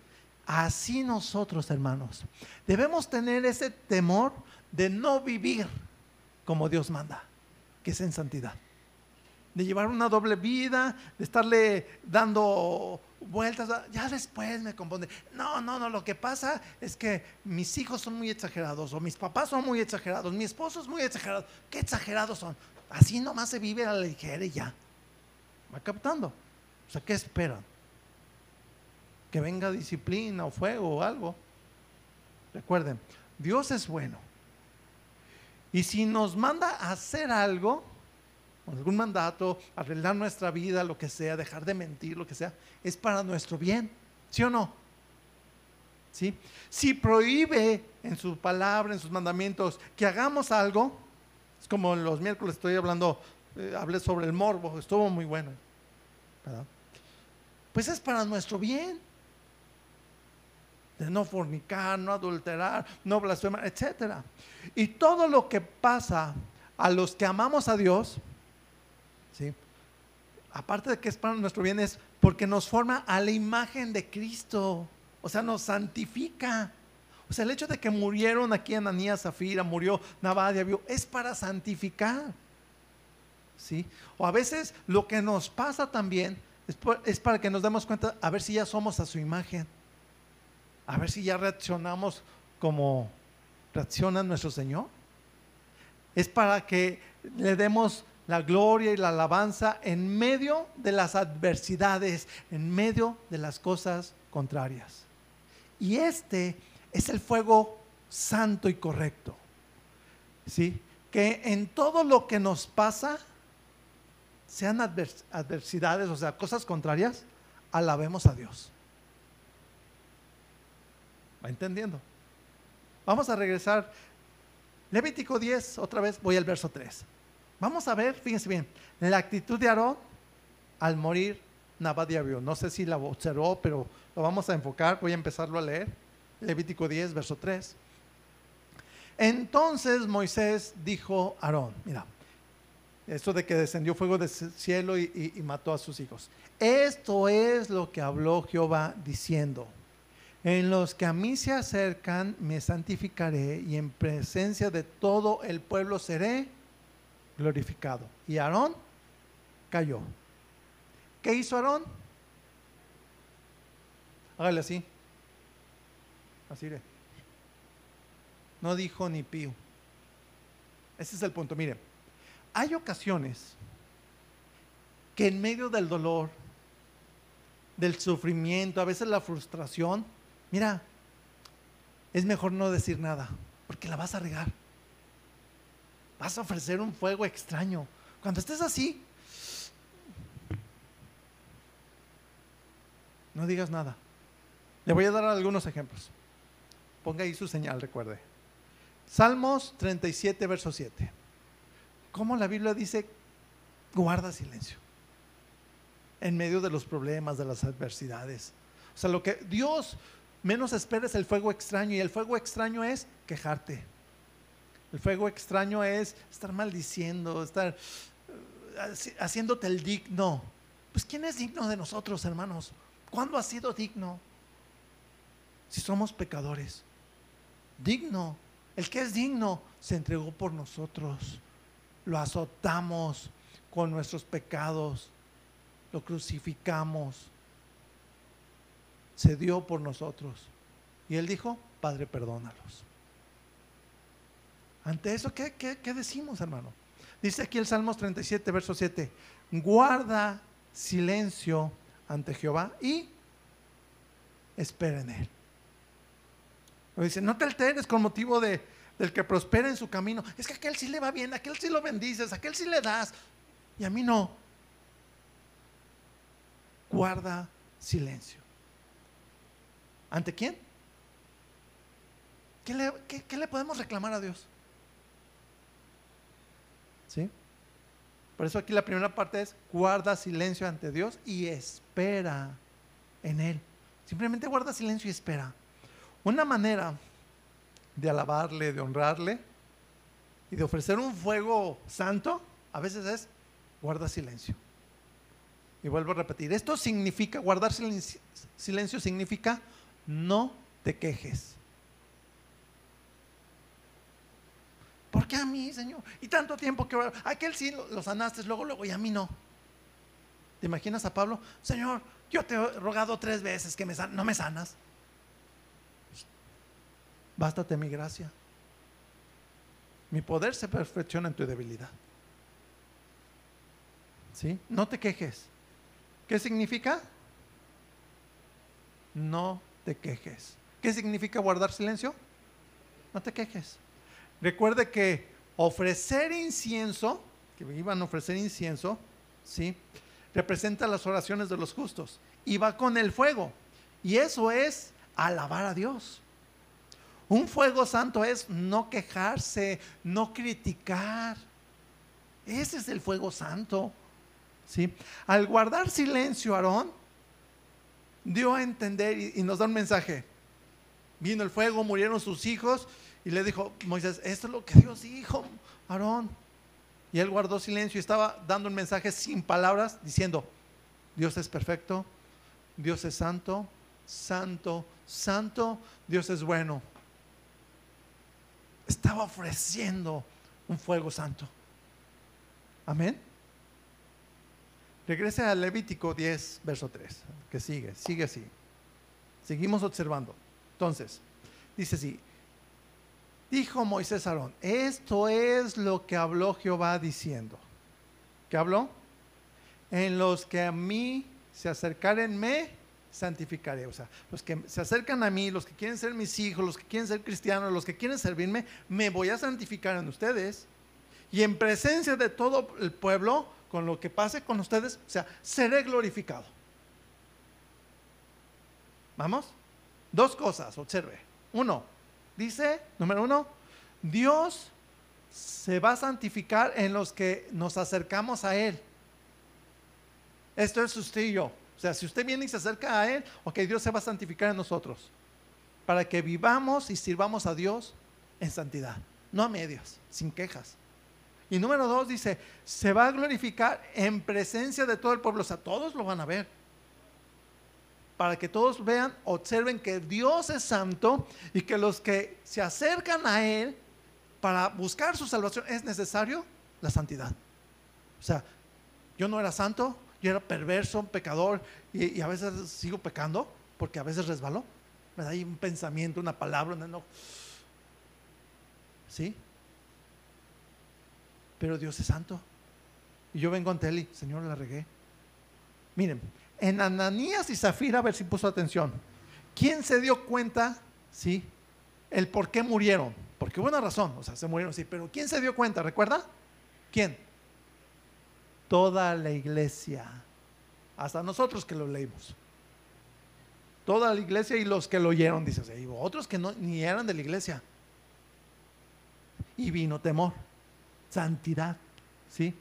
Así nosotros, hermanos, debemos tener ese temor de no vivir como Dios manda, que es en santidad. De llevar una doble vida, de estarle dando vueltas. Ya después me compone. No, no, no, lo que pasa es que mis hijos son muy exagerados, o mis papás son muy exagerados, mi esposo es muy exagerado. ¿Qué exagerados son? Así nomás se vive a la ligera y ya. ¿Va captando? O sea, ¿qué esperan? Que venga disciplina o fuego o algo. Recuerden, Dios es bueno. Y si nos manda a hacer algo, algún mandato, arreglar nuestra vida, lo que sea, dejar de mentir, lo que sea, es para nuestro bien. ¿Sí o no? ¿Sí? Si prohíbe en su palabra, en sus mandamientos, que hagamos algo, es como los miércoles estoy hablando, eh, hablé sobre el morbo, estuvo muy bueno. ¿verdad? Pues es para nuestro bien. De no fornicar, no adulterar, no blasfemar, etc. Y todo lo que pasa a los que amamos a Dios, ¿sí? aparte de que es para nuestro bien, es porque nos forma a la imagen de Cristo. O sea, nos santifica. O sea, el hecho de que murieron aquí Ananías, Zafira, murió Nabadia, es para santificar. ¿Sí? O a veces lo que nos pasa también es, es para que nos demos cuenta, a ver si ya somos a su imagen. A ver si ya reaccionamos como reacciona nuestro Señor. Es para que le demos la gloria y la alabanza en medio de las adversidades, en medio de las cosas contrarias. Y este es el fuego santo y correcto. ¿Sí? Que en todo lo que nos pasa, sean advers- adversidades, o sea, cosas contrarias, alabemos a Dios. ¿Va entendiendo? Vamos a regresar. Levítico 10, otra vez voy al verso 3. Vamos a ver, fíjense bien, la actitud de Aarón al morir Nabadiabio. No sé si la observó, pero lo vamos a enfocar. Voy a empezarlo a leer. Levítico 10, verso 3. Entonces Moisés dijo a Aarón, mira, esto de que descendió fuego del cielo y, y, mató a sus hijos. Esto es lo que habló Jehová diciendo. En los que a mí se acercan me santificaré y en presencia de todo el pueblo seré glorificado. Y Aarón cayó. ¿Qué hizo Aarón? Hágale así. Así. No dijo ni pío. Ese es el punto. Mire, hay ocasiones que en medio del dolor, del sufrimiento, a veces la frustración, mira, es mejor no decir nada, porque la vas a regar. Vas a ofrecer un fuego extraño. Cuando estés así, no digas nada. Le voy a dar algunos ejemplos. Ponga ahí su señal, recuerde. Salmos 37, verso 7. ¿Cómo la Biblia dice, guarda silencio? En medio de los problemas, de las adversidades. O sea, lo que Dios menos espera es el fuego extraño y el fuego extraño es quejarte. El fuego extraño es estar maldiciendo, estar eh, haciéndote el digno. Pues ¿quién es digno de nosotros, hermanos? ¿Cuándo ha sido digno? Si somos pecadores. Digno. El que es digno se entregó por nosotros. Lo azotamos con nuestros pecados. Lo crucificamos. Se dio por nosotros. Y él dijo, Padre, perdónalos. Ante eso, ¿qué, qué, decimos, hermano? Dice aquí el Salmos 37, verso 7, guarda silencio ante Jehová y espera en él. dice, no te alteres con motivo de, del que prospera en su camino. Es que aquel sí le va bien, aquel sí lo bendices, aquel sí le das, y a mí no. Guarda silencio. ¿Ante quién? ¿Qué le, qué le podemos reclamar a Dios? ¿Sí? Por eso aquí la primera parte es guarda silencio ante Dios y espera en Él. Simplemente guarda silencio y espera. Una manera de alabarle, de honrarle y de ofrecer un fuego santo, a veces es guarda silencio. Y vuelvo a repetir, esto significa, guardar silencio, silencio significa no te quejes. ¿Por qué a mí, Señor? Y tanto tiempo que aquel sí lo, sanaste, luego, luego, y a mí no. ¿Te imaginas a Pablo? Señor, yo te he rogado tres veces que me no me sanas. Bástate mi gracia. Mi poder se perfecciona en tu debilidad. ¿Sí? No te quejes. ¿Qué significa? No te quejes. ¿Qué significa guardar silencio? No te quejes. Recuerde que ofrecer incienso, que iban a ofrecer incienso, ¿sí? Representa las oraciones de los justos y va con el fuego. Y eso es alabar a Dios. Un fuego santo es no quejarse, no criticar. Ese es el fuego santo. ¿sí? Al guardar silencio, Aarón dio a entender y, y nos da un mensaje. Vino el fuego, murieron sus hijos y le dijo, Moisés, esto es lo que Dios dijo, Aarón. Y él guardó silencio y estaba dando un mensaje sin palabras, diciendo, Dios es perfecto, Dios es santo, santo, santo, Dios es bueno. Estaba ofreciendo un fuego santo. Amén. Regrese a Levítico 10, verso 3, que sigue, sigue así. Seguimos observando. Entonces, dice así, Dijo Moisés a Aarón, esto es lo que habló Jehová diciendo. ¿Qué habló? En los que a mí se acercaren me santificaré. O sea, los que se acercan a mí, los que quieren ser mis hijos, los que quieren ser cristianos, los que quieren servirme, me voy a santificar en ustedes. Y en presencia de todo el pueblo, con lo que pase con ustedes, o sea, seré glorificado. ¿Vamos? Dos cosas, observe. Uno, dice, número uno, Dios se va a santificar en los que nos acercamos a Él. Esto es usted y yo. O sea, si usted viene y se acerca a Él, ok, Dios se va a santificar en nosotros. Para que vivamos y sirvamos a Dios en santidad. No a medias, sin quejas. Y número dos dice, se va a glorificar en presencia de todo el pueblo. O sea, todos lo van a ver. Para que todos vean, observen que Dios es santo y que los que se acercan a Él para buscar su salvación es necesario la santidad. O sea, yo no era santo, yo era perverso, pecador y, a veces sigo pecando porque a veces resbaló. Me da ahí un pensamiento, una palabra, no. ¿Sí? Pero Dios es santo. Y yo vengo ante Él y, Señor, la regué. Miren, en Ananías y Zafira, a ver si puso atención. ¿Quién se dio cuenta, sí, el por qué murieron? Porque hubo una razón, o sea, se murieron, sí, pero ¿quién se dio cuenta? ¿Recuerda? ¿Quién? Toda la iglesia. Hasta nosotros que lo leímos. Toda la iglesia y los que lo oyeron, dice, y otros que no, ni eran de la iglesia. Y vino temor santidad. ¿Sí?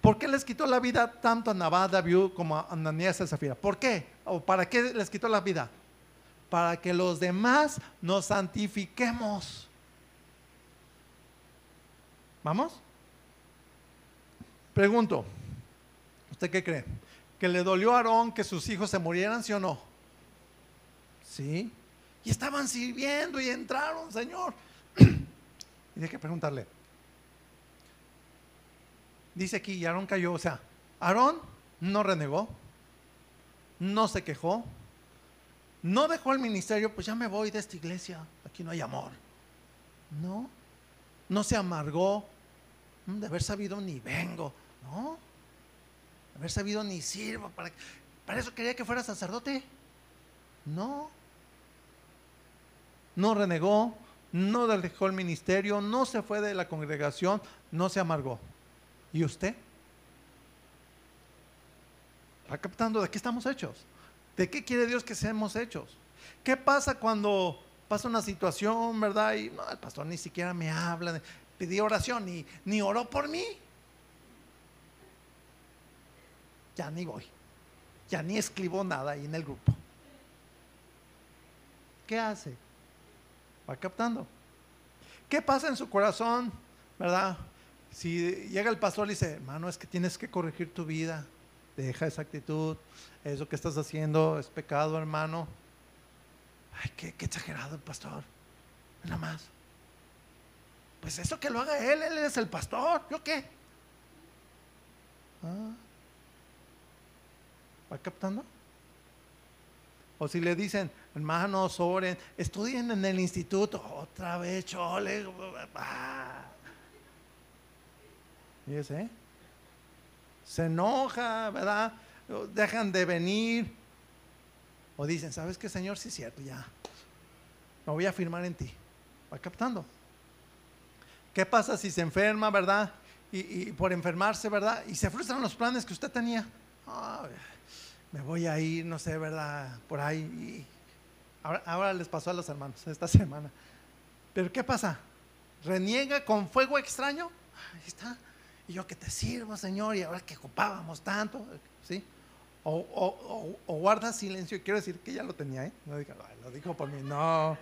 ¿Por qué les quitó la vida tanto a Nabal, Viu como a Ananías y Zafira? ¿Por qué? ¿O para qué les quitó la vida? Para que los demás nos santifiquemos. ¿Vamos? Pregunto, ¿usted qué cree? ¿Que le dolió a Aarón que sus hijos se murieran, sí o no? Sí. Y estaban sirviendo y entraron, Señor. y hay que preguntarle, dice aquí, y Aarón cayó, o sea, Aarón no renegó, no se quejó, no dejó el ministerio, pues ya me voy de esta iglesia, aquí no hay amor. No, no se amargó, mm, de haber sabido ni vengo, no, de haber sabido ni sirvo, para, para eso quería que fuera sacerdote. No, no renegó, no dejó el ministerio, no se fue de la congregación, no se amargó. ¿Y usted? ¿Va captando de qué estamos hechos? ¿De qué quiere Dios que seamos hechos? ¿Qué pasa cuando pasa una situación, verdad? Y no, el pastor ni siquiera me habla, pidió oración, ni, ni oró por mí. Ya ni voy, ya ni escribo nada ahí en el grupo. ¿Qué hace? Va captando. ¿Qué pasa en su corazón, verdad? Si llega el pastor y dice, hermano, es que tienes que corregir tu vida, deja esa actitud, eso que estás haciendo es pecado, hermano. Ay, qué, exagerado el pastor, nada más. Pues eso que lo haga él, él es el pastor, ¿yo qué? Ah. ¿Va captando? O si le dicen, hermanos, oren, estudien en el instituto, otra vez, chole. Ah. Se enoja, ¿verdad? Dejan de venir. O dicen, ¿sabes qué, Señor? Sí, es cierto, ya. Me voy a firmar en ti. Va captando. ¿Qué pasa si se enferma, verdad? Y, por enfermarse, ¿verdad? Y se frustran los planes que usted tenía. me voy a ir, no sé, ¿verdad? Por ahí. ahora, ahora les pasó a los hermanos esta semana. Pero ¿qué pasa? ¿Reniega con fuego extraño? Ahí está y yo que te sirvo, Señor, y ahora que ocupábamos tanto, ¿sí? O, guarda silencio, y quiero decir que ya lo tenía, ¿eh? No diga, lo dijo por mí, no.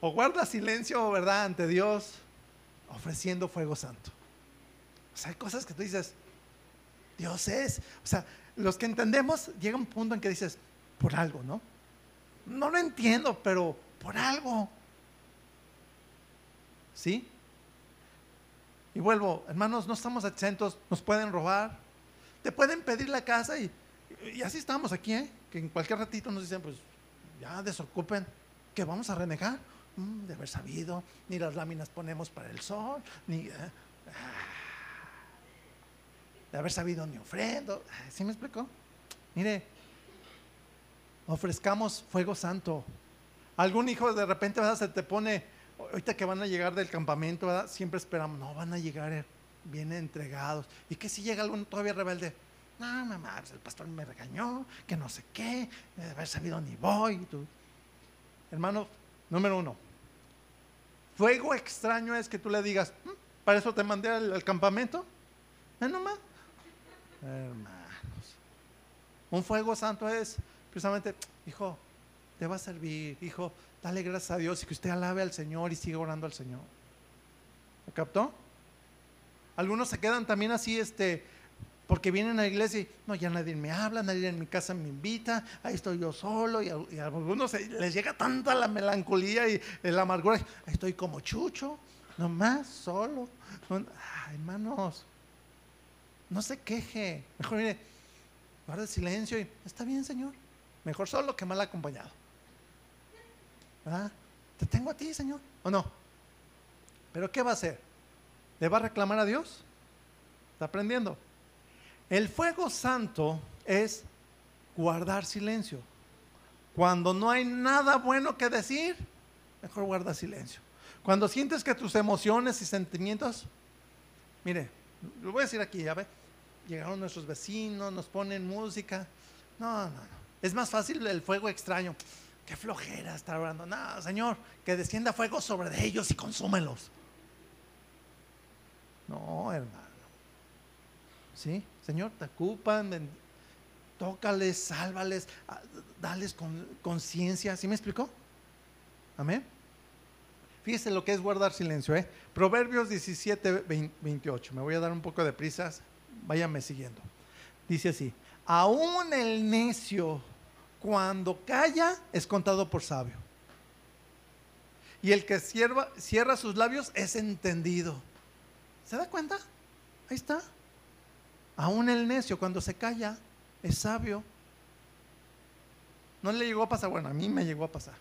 O guarda silencio, ¿verdad?, ante Dios, ofreciendo fuego santo. O sea, hay cosas que tú dices, Dios es. O sea, los que entendemos, llega un punto en que dices, por algo, ¿no? No lo entiendo, pero por algo. ¿Sí? Y vuelvo, hermanos, no estamos exentos, nos pueden robar, te pueden pedir la casa y, así estamos aquí, ¿eh? que en cualquier ratito nos dicen, pues ya desocupen, que vamos a renegar. Mm, de haber sabido, ni las láminas ponemos para el sol, ni eh, de haber sabido ni ofrendo. ¿Sí me explico? Mire, ofrezcamos fuego santo. Algún hijo de repente se te pone ahorita que van a llegar del campamento, siempre esperamos, no, van a llegar eh, bien entregados. ¿Y que si llega alguno todavía rebelde? No, mamá, el pastor me regañó, que no sé qué, de haber sabido ni voy. hermano, número uno. Fuego extraño es que tú le digas, "Mm, para eso te mandé al, al campamento. ¿Eh, nomás? Hermanos. Un fuego santo es precisamente, hijo, te va a servir, hijo, dale gracias a Dios y que usted alabe al Señor y siga orando al Señor. ¿Me captó? Algunos se quedan también así, este, porque vienen a la iglesia y no, ya nadie me habla, nadie en mi casa me invita, ahí estoy yo solo y a, algunos les llega tanta la melancolía y la amargura, ahí estoy como chucho, nomás, solo. No- hermanos, no se queje, mejor mire, guarde silencio y está bien, Señor, mejor solo que mal acompañado. ¿Verdad? Te tengo a ti, Señor, ¿o no? Pero ¿qué va a hacer? ¿Le va a reclamar a Dios? ¿Está aprendiendo? El fuego santo es guardar silencio. Cuando no hay nada bueno que decir, mejor guarda silencio. Cuando sientes que tus emociones y sentimientos, mire, lo voy a decir aquí, ya ve, llegaron nuestros vecinos, nos ponen música. No, no, no. Es más fácil el fuego extraño. Qué flojera estar orando. No, Señor, que descienda fuego sobre ellos y consúmelos. No, hermano. ¿Sí? Señor, te ocupan, tócales, sálvales, ah, dales con- conciencia. ¿Sí me explicó? Amén. Fíjese lo que es guardar silencio, ¿eh? Proverbios 17, 20, 28. Me voy a dar un poco de prisas. Váyame siguiendo. Dice así: Aún el necio, cuando calla, es contado por sabio. Y el que cierra, cierra sus labios es entendido. ¿Se da cuenta? Ahí está. Aún el necio cuando se calla es sabio. No le llegó a pasar, bueno, a mí me llegó a pasar.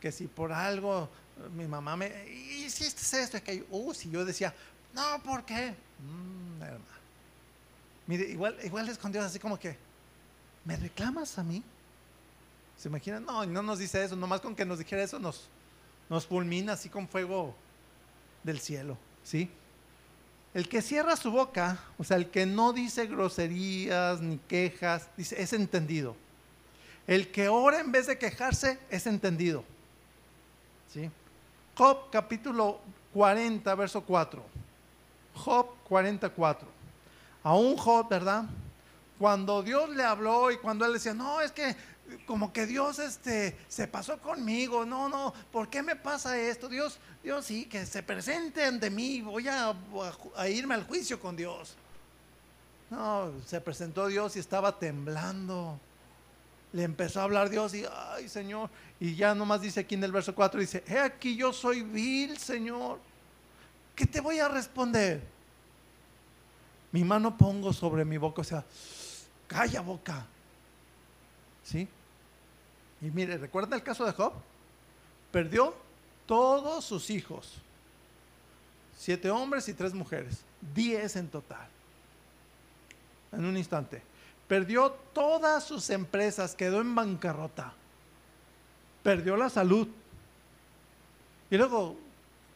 Que si por algo eh, mi mamá me, ¿y si este es esto? Que, uh, si yo decía, no, ¿por qué? Mm. Mire, igual, igual es con así como que, ¿me reclamas a mí? ¿Se imaginan? No, no nos dice eso, nomás con que nos dijera eso nos, nos fulmina así con fuego del cielo, ¿sí? El que cierra su boca, o sea, el que no dice groserías ni quejas, dice, es entendido. El que ora en vez de quejarse es entendido. ¿Sí? Job capítulo 40, verso 4. Job 44. A un Job, ¿verdad? Cuando Dios le habló y cuando él decía, no, es que como que Dios este, se pasó conmigo, no, no, ¿por qué me pasa esto? Dios, Dios sí, que se presente ante mí, voy a, a- irme al juicio con Dios. No, se presentó Dios y estaba temblando. Le empezó a hablar Dios y, ay Señor, y ya nomás dice aquí en el verso 4, dice, he aquí yo soy vil, Señor. ¿Qué te voy a responder? Mi mano pongo sobre mi boca, o sea, calla boca. ¿Sí? Y mire, ¿recuerda el caso de Job? Perdió todos sus hijos. Siete hombres y tres mujeres. Diez en total. En un instante. Perdió todas sus empresas, quedó en bancarrota. Perdió la salud. Y luego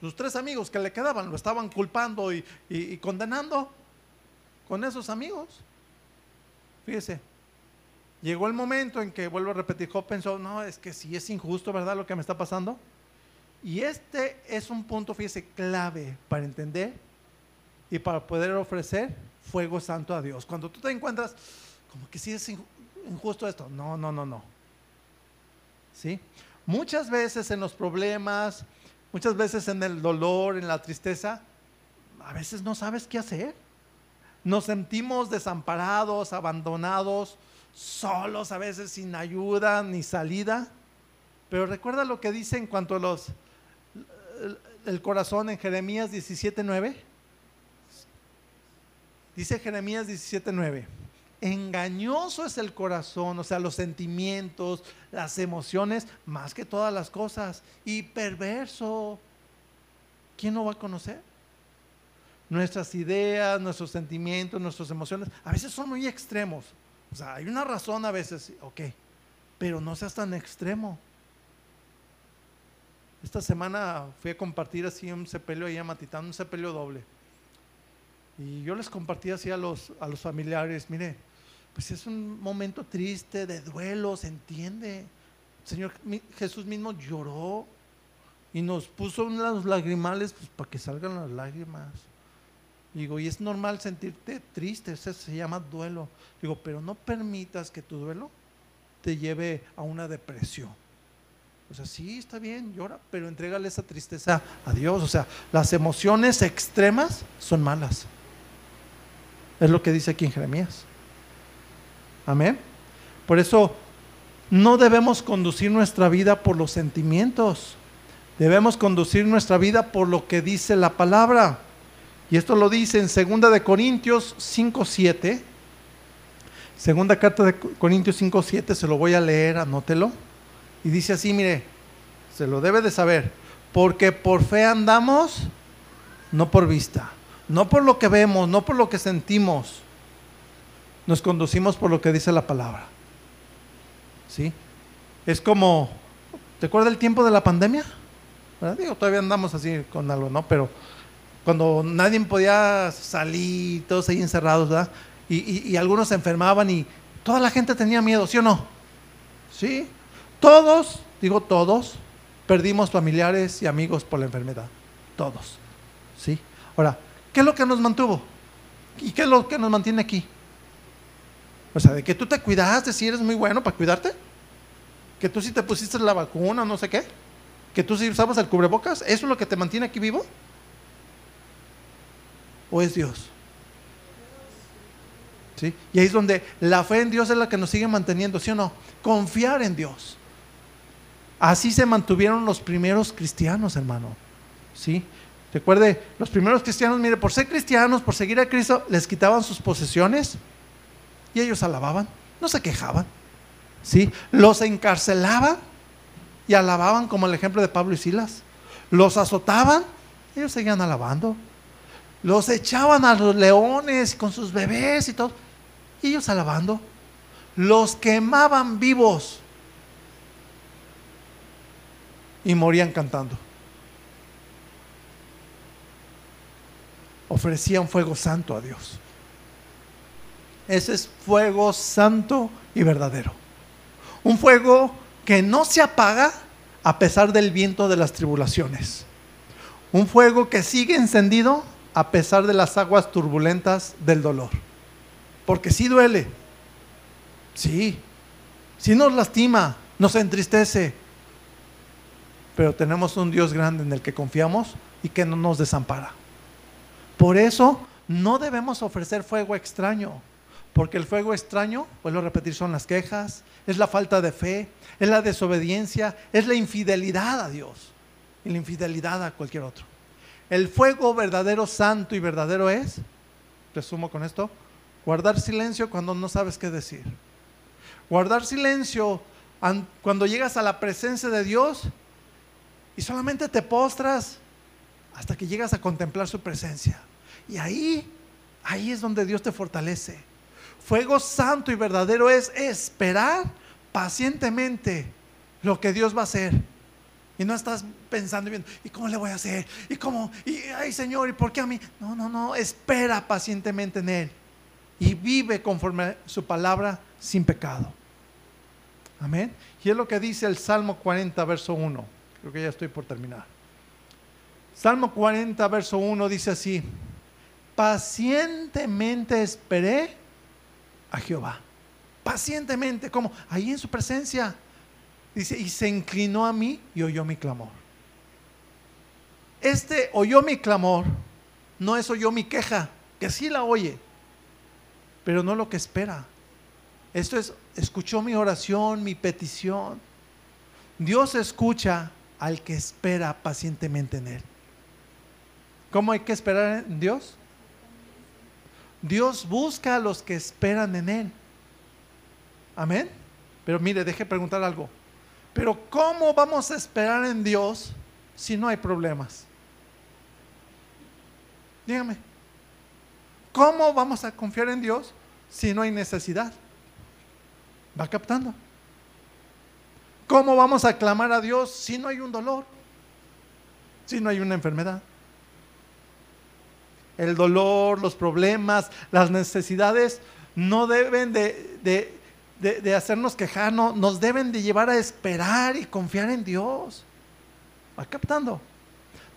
sus tres amigos que le quedaban lo estaban culpando y, y- y condenando con esos amigos. Fíjese, llegó el momento en que, vuelvo a repetir, Job pensó, no, es que sí es injusto, ¿verdad? Lo que me está pasando. Y este es un punto, fíjese, clave para entender y para poder ofrecer fuego santo a Dios. Cuando tú te encuentras, como que sí es inju- injusto esto. No, no, no, no. ¿Sí? Muchas veces en los problemas, muchas veces en el dolor, en la tristeza, a veces no sabes qué hacer. Nos sentimos desamparados, abandonados, solos, a veces sin ayuda ni salida. Pero recuerda lo que dice en cuanto a los el, corazón en Jeremías 17:9. Dice Jeremías 17:9. Engañoso es el corazón, o sea, los sentimientos, las emociones, más que todas las cosas, y perverso. ¿Quién lo va a conocer? Nuestras ideas, nuestros sentimientos, nuestras emociones, a veces son muy extremos. O sea, hay una razón a veces, ok, pero no seas tan extremo. Esta semana fui a compartir así un sepelio ahí a Matitán, un sepelio doble. Y yo les compartí así a los, a los familiares, mire, pues es un momento triste, de duelo, se entiende. Señor Jesús mismo lloró y nos puso unos lagrimales pues, para que salgan las lágrimas. Digo, y es normal sentirte triste, eso se llama duelo. Digo, pero no permitas que tu duelo te lleve a una depresión. O sea, sí, está bien, llora, pero entrégale esa tristeza a Dios. O sea, las emociones extremas son malas. Es lo que dice aquí en Jeremías. Amén. Por eso no debemos conducir nuestra vida por los sentimientos. Debemos conducir nuestra vida por lo que dice la palabra. Y esto lo dice en 2 de Corintios 5:7. Segunda carta de Corintios 5:7, se lo voy a leer, anótelo. Y dice así, mire, se lo debe de saber, porque por fe andamos, no por vista, no por lo que vemos, no por lo que sentimos. Nos conducimos por lo que dice la palabra. ¿Sí? Es como, ¿te acuerdas del tiempo de la pandemia? Digo, todavía andamos así con algo, ¿no? Pero cuando nadie podía salir, todos ahí encerrados, ¿verdad? Y, y, algunos se enfermaban y toda la gente tenía miedo, ¿sí o no? Sí. Todos, digo todos, perdimos familiares y amigos por la enfermedad. Todos. ¿Sí? Ahora, ¿qué es lo que nos mantuvo? ¿Y qué es lo que nos mantiene aquí? O sea, de que tú te cuidaste, si eres muy bueno para cuidarte. Que tú sí te pusiste la vacuna, no sé qué. Que tú sí usabas el cubrebocas. ¿Eso es lo que te mantiene aquí vivo? ¿O es Dios? ¿Sí? Y ahí es donde la fe en Dios es la que nos sigue manteniendo, ¿sí o no? Confiar en Dios. Así se mantuvieron los primeros cristianos, hermano. ¿Sí? Recuerde, los primeros cristianos, mire, por ser cristianos, por seguir a Cristo, les quitaban sus posesiones y ellos alababan, no se quejaban. ¿Sí? Los encarcelaban y alababan como el ejemplo de Pablo y Silas. Los azotaban, ellos seguían alabando. Los echaban a los leones con sus bebés y todo, y ellos alabando. Los quemaban vivos y morían cantando. Ofrecían fuego santo a Dios. Ese es fuego santo y verdadero. Un fuego que no se apaga a pesar del viento de las tribulaciones. Un fuego que sigue encendido a pesar de las aguas turbulentas del dolor. Porque sí duele. Sí. Sí nos lastima, nos entristece, pero tenemos un Dios grande en el que confiamos y que no nos desampara. Por eso no debemos ofrecer fuego extraño, porque el fuego extraño, vuelvo a repetir, son las quejas, es la falta de fe, es la desobediencia, es la infidelidad a Dios y la infidelidad a cualquier otro. El fuego verdadero, santo y verdadero es, resumo con esto, guardar silencio cuando no sabes qué decir. Guardar silencio cuando llegas a la presencia de Dios y solamente te postras hasta que llegas a contemplar su presencia. Y ahí, ahí es donde Dios te fortalece. Fuego santo y verdadero es esperar pacientemente lo que Dios va a hacer. Y no estás pensando y viendo, ¿y cómo le voy a hacer? ¿Y cómo? Y, ay Señor, ¿y por qué a mí? No, no, no, espera pacientemente en Él. Y vive conforme a su palabra sin pecado. Amén. Y es lo que dice el Salmo 40, verso 1. Creo que ya estoy por terminar. Salmo 40, verso 1 dice así, pacientemente esperé a Jehová. Pacientemente, como ahí en su presencia. Dice, y se inclinó a mí y oyó mi clamor. Este oyó mi clamor, no es oyó mi queja, que sí la oye, pero no lo que espera. Esto es, escuchó mi oración, mi petición. Dios escucha al que espera pacientemente en Él. ¿Cómo hay que esperar en Dios? Dios busca a los que esperan en Él. Amén. Pero mire, deje preguntar algo. Pero ¿cómo vamos a esperar en Dios si no hay problemas? Dígame. ¿Cómo vamos a confiar en Dios si no hay necesidad? ¿Va captando? ¿Cómo vamos a clamar a Dios si no hay un dolor? Si no hay una enfermedad. El dolor, los problemas, las necesidades no deben de, de, de hacernos quejar, no, nos deben de llevar a esperar y confiar en Dios. ¿Va captando?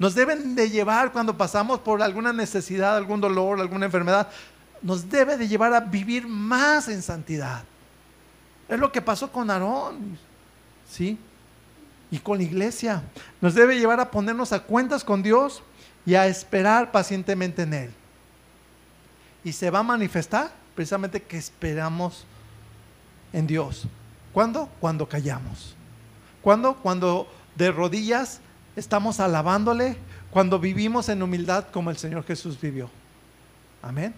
Nos deben de llevar cuando pasamos por alguna necesidad, algún dolor, alguna enfermedad, nos debe de llevar a vivir más en santidad. Es lo que pasó con Aarón, ¿sí? Y con la iglesia. Nos debe llevar a ponernos a cuentas con Dios y a esperar pacientemente en Él. Y se va a manifestar precisamente que esperamos en Dios. ¿Cuándo? Cuando callamos. ¿Cuándo? Cuando de rodillas estamos alabándole, cuando vivimos en humildad como el Señor Jesús vivió. Amén.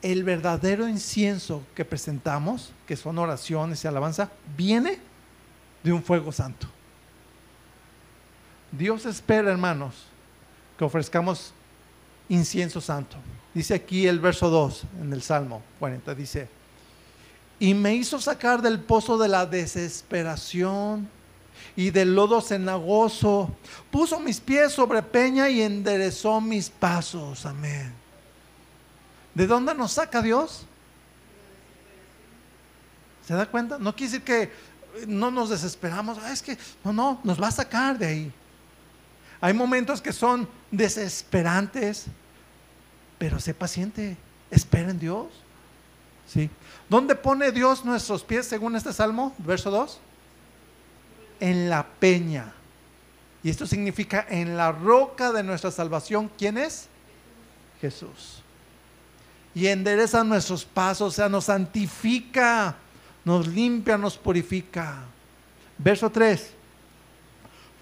El verdadero incienso que presentamos, que son oraciones y alabanza, viene de un fuego santo. Dios espera, hermanos, que ofrezcamos incienso santo. Dice aquí el verso 2 en el Salmo 40, dice, y me hizo sacar del pozo de la desesperación y del lodo cenagoso. Puso mis pies sobre peña y enderezó mis pasos. Amén. ¿De dónde nos saca Dios? ¿Se da cuenta? No quiere decir que no nos desesperamos. Ah, es que no, no, nos va a sacar de ahí. Hay momentos que son desesperantes, pero sé paciente, espera en Dios. ¿Sí? ¿Dónde pone Dios nuestros pies según este salmo, verso 2? en la peña. Y esto significa en la roca de nuestra salvación. ¿Quién es? Jesús. Y endereza nuestros pasos, o sea, nos santifica, nos limpia, nos purifica. Verso 3.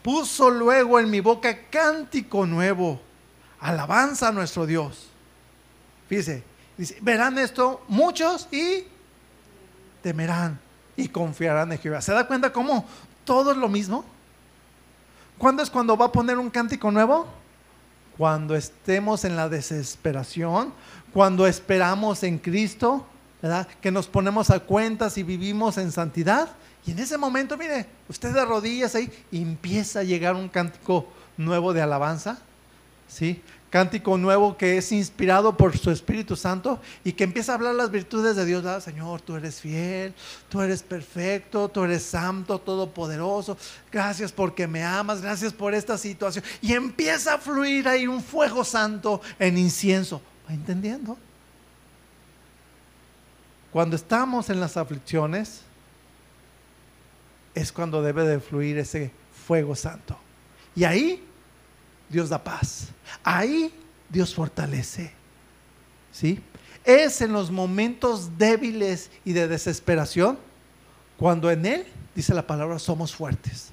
Puso luego en mi boca cántico nuevo, alabanza a nuestro Dios. Fíjese, dice, verán esto muchos y temerán y confiarán en Jehová. ¿Se da cuenta cómo todo es lo mismo? ¿Cuándo es cuando va a poner un cántico nuevo? Cuando estemos en la desesperación, cuando esperamos en Cristo, ¿verdad? Que nos ponemos a cuentas y vivimos en santidad. Y en ese momento, mire, usted de rodillas ahí empieza a llegar un cántico nuevo de alabanza, ¿sí? Cántico nuevo que es inspirado por su Espíritu Santo y que empieza a hablar las virtudes de Dios. Señor, tú eres fiel, tú eres perfecto, tú eres santo, todopoderoso. Gracias porque me amas, gracias por esta situación. Y empieza a fluir ahí un fuego santo en incienso. ¿Va entendiendo? Cuando estamos en las aflicciones, es cuando debe de fluir ese fuego santo. Y ahí Dios da paz. Ahí Dios fortalece. ¿Sí? Es en los momentos débiles y de desesperación cuando en Él, dice la palabra, somos fuertes.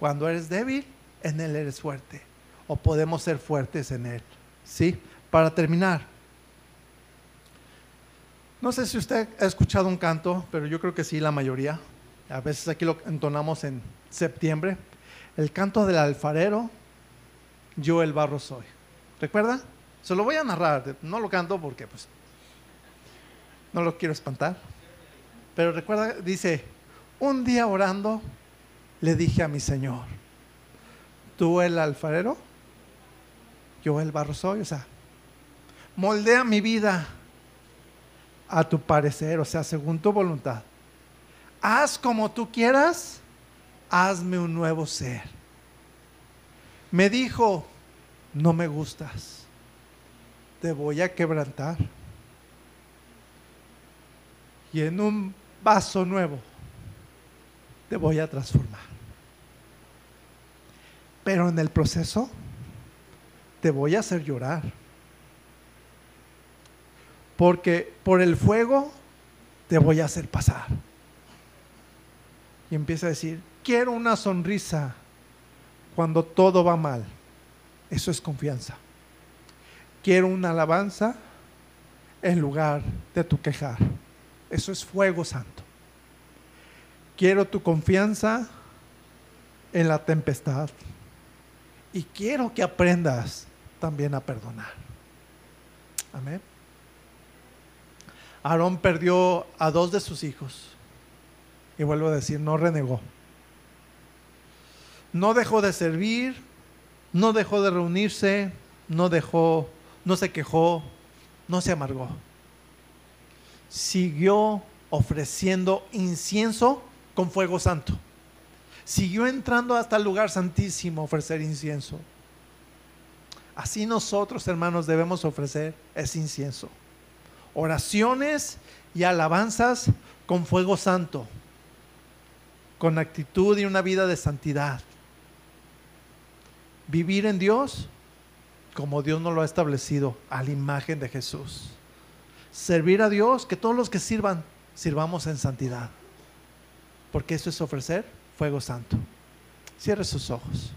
Cuando eres débil, en Él eres fuerte. O podemos ser fuertes en Él. ¿Sí? Para terminar. No sé si usted ha escuchado un canto, pero yo creo que sí, la mayoría. A veces aquí lo entonamos en septiembre. El canto del alfarero yo el barro soy. ¿Recuerda? Se lo voy a narrar, no lo canto porque pues no lo quiero espantar. Pero recuerda, dice, un día orando le dije a mi Señor, tú el alfarero, yo el barro soy, o sea, moldea mi vida a tu parecer, o sea, según tu voluntad. Haz como tú quieras, hazme un nuevo ser me dijo, no me gustas, te voy a quebrantar. Y en un vaso nuevo te voy a transformar. Pero en el proceso te voy a hacer llorar. Porque por el fuego te voy a hacer pasar. Y empieza a decir, quiero una sonrisa cuando todo va mal. Eso es confianza. Quiero una alabanza en lugar de tu quejar. Eso es fuego santo. Quiero tu confianza en la tempestad. Y quiero que aprendas también a perdonar. Amén. Aarón perdió a dos de sus hijos. Y vuelvo a decir, no renegó no dejó de servir, no dejó de reunirse, no dejó, no se quejó, no se amargó. Siguió ofreciendo incienso con fuego santo. Siguió entrando hasta el lugar santísimo a ofrecer incienso. Así nosotros, hermanos, debemos ofrecer ese incienso. Oraciones y alabanzas con fuego santo, con actitud y una vida de santidad. Vivir en Dios como Dios nos lo ha establecido, a la imagen de Jesús. Servir a Dios, que todos los que sirvan, sirvamos en santidad. Porque eso es ofrecer fuego santo. Cierre sus ojos.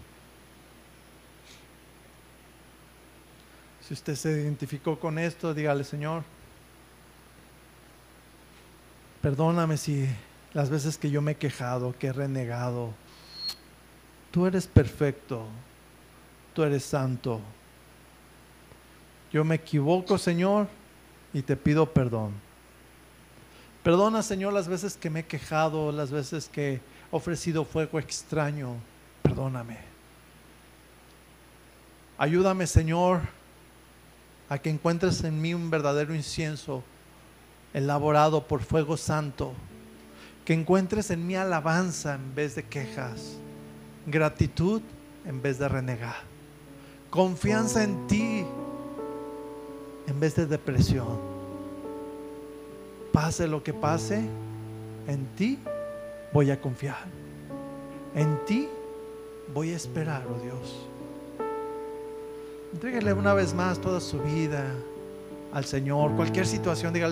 Si usted se identificó con esto, dígale, Señor, perdóname si las veces que yo me he quejado, que he renegado, tú eres perfecto, tú eres santo. Yo me equivoco, Señor, y te pido perdón. Perdona, Señor, las veces que me he quejado, las veces que he ofrecido fuego extraño. Perdóname. Ayúdame, Señor, a que encuentres en mí un verdadero incienso elaborado por fuego santo. Que encuentres en mí alabanza en vez de quejas, gratitud en vez de renegar, confianza en ti en vez de depresión. Pase lo que pase, en ti voy a confiar. En ti voy a esperar, oh Dios. Entréguele una vez más toda su vida al Señor. Cualquier situación, dígale.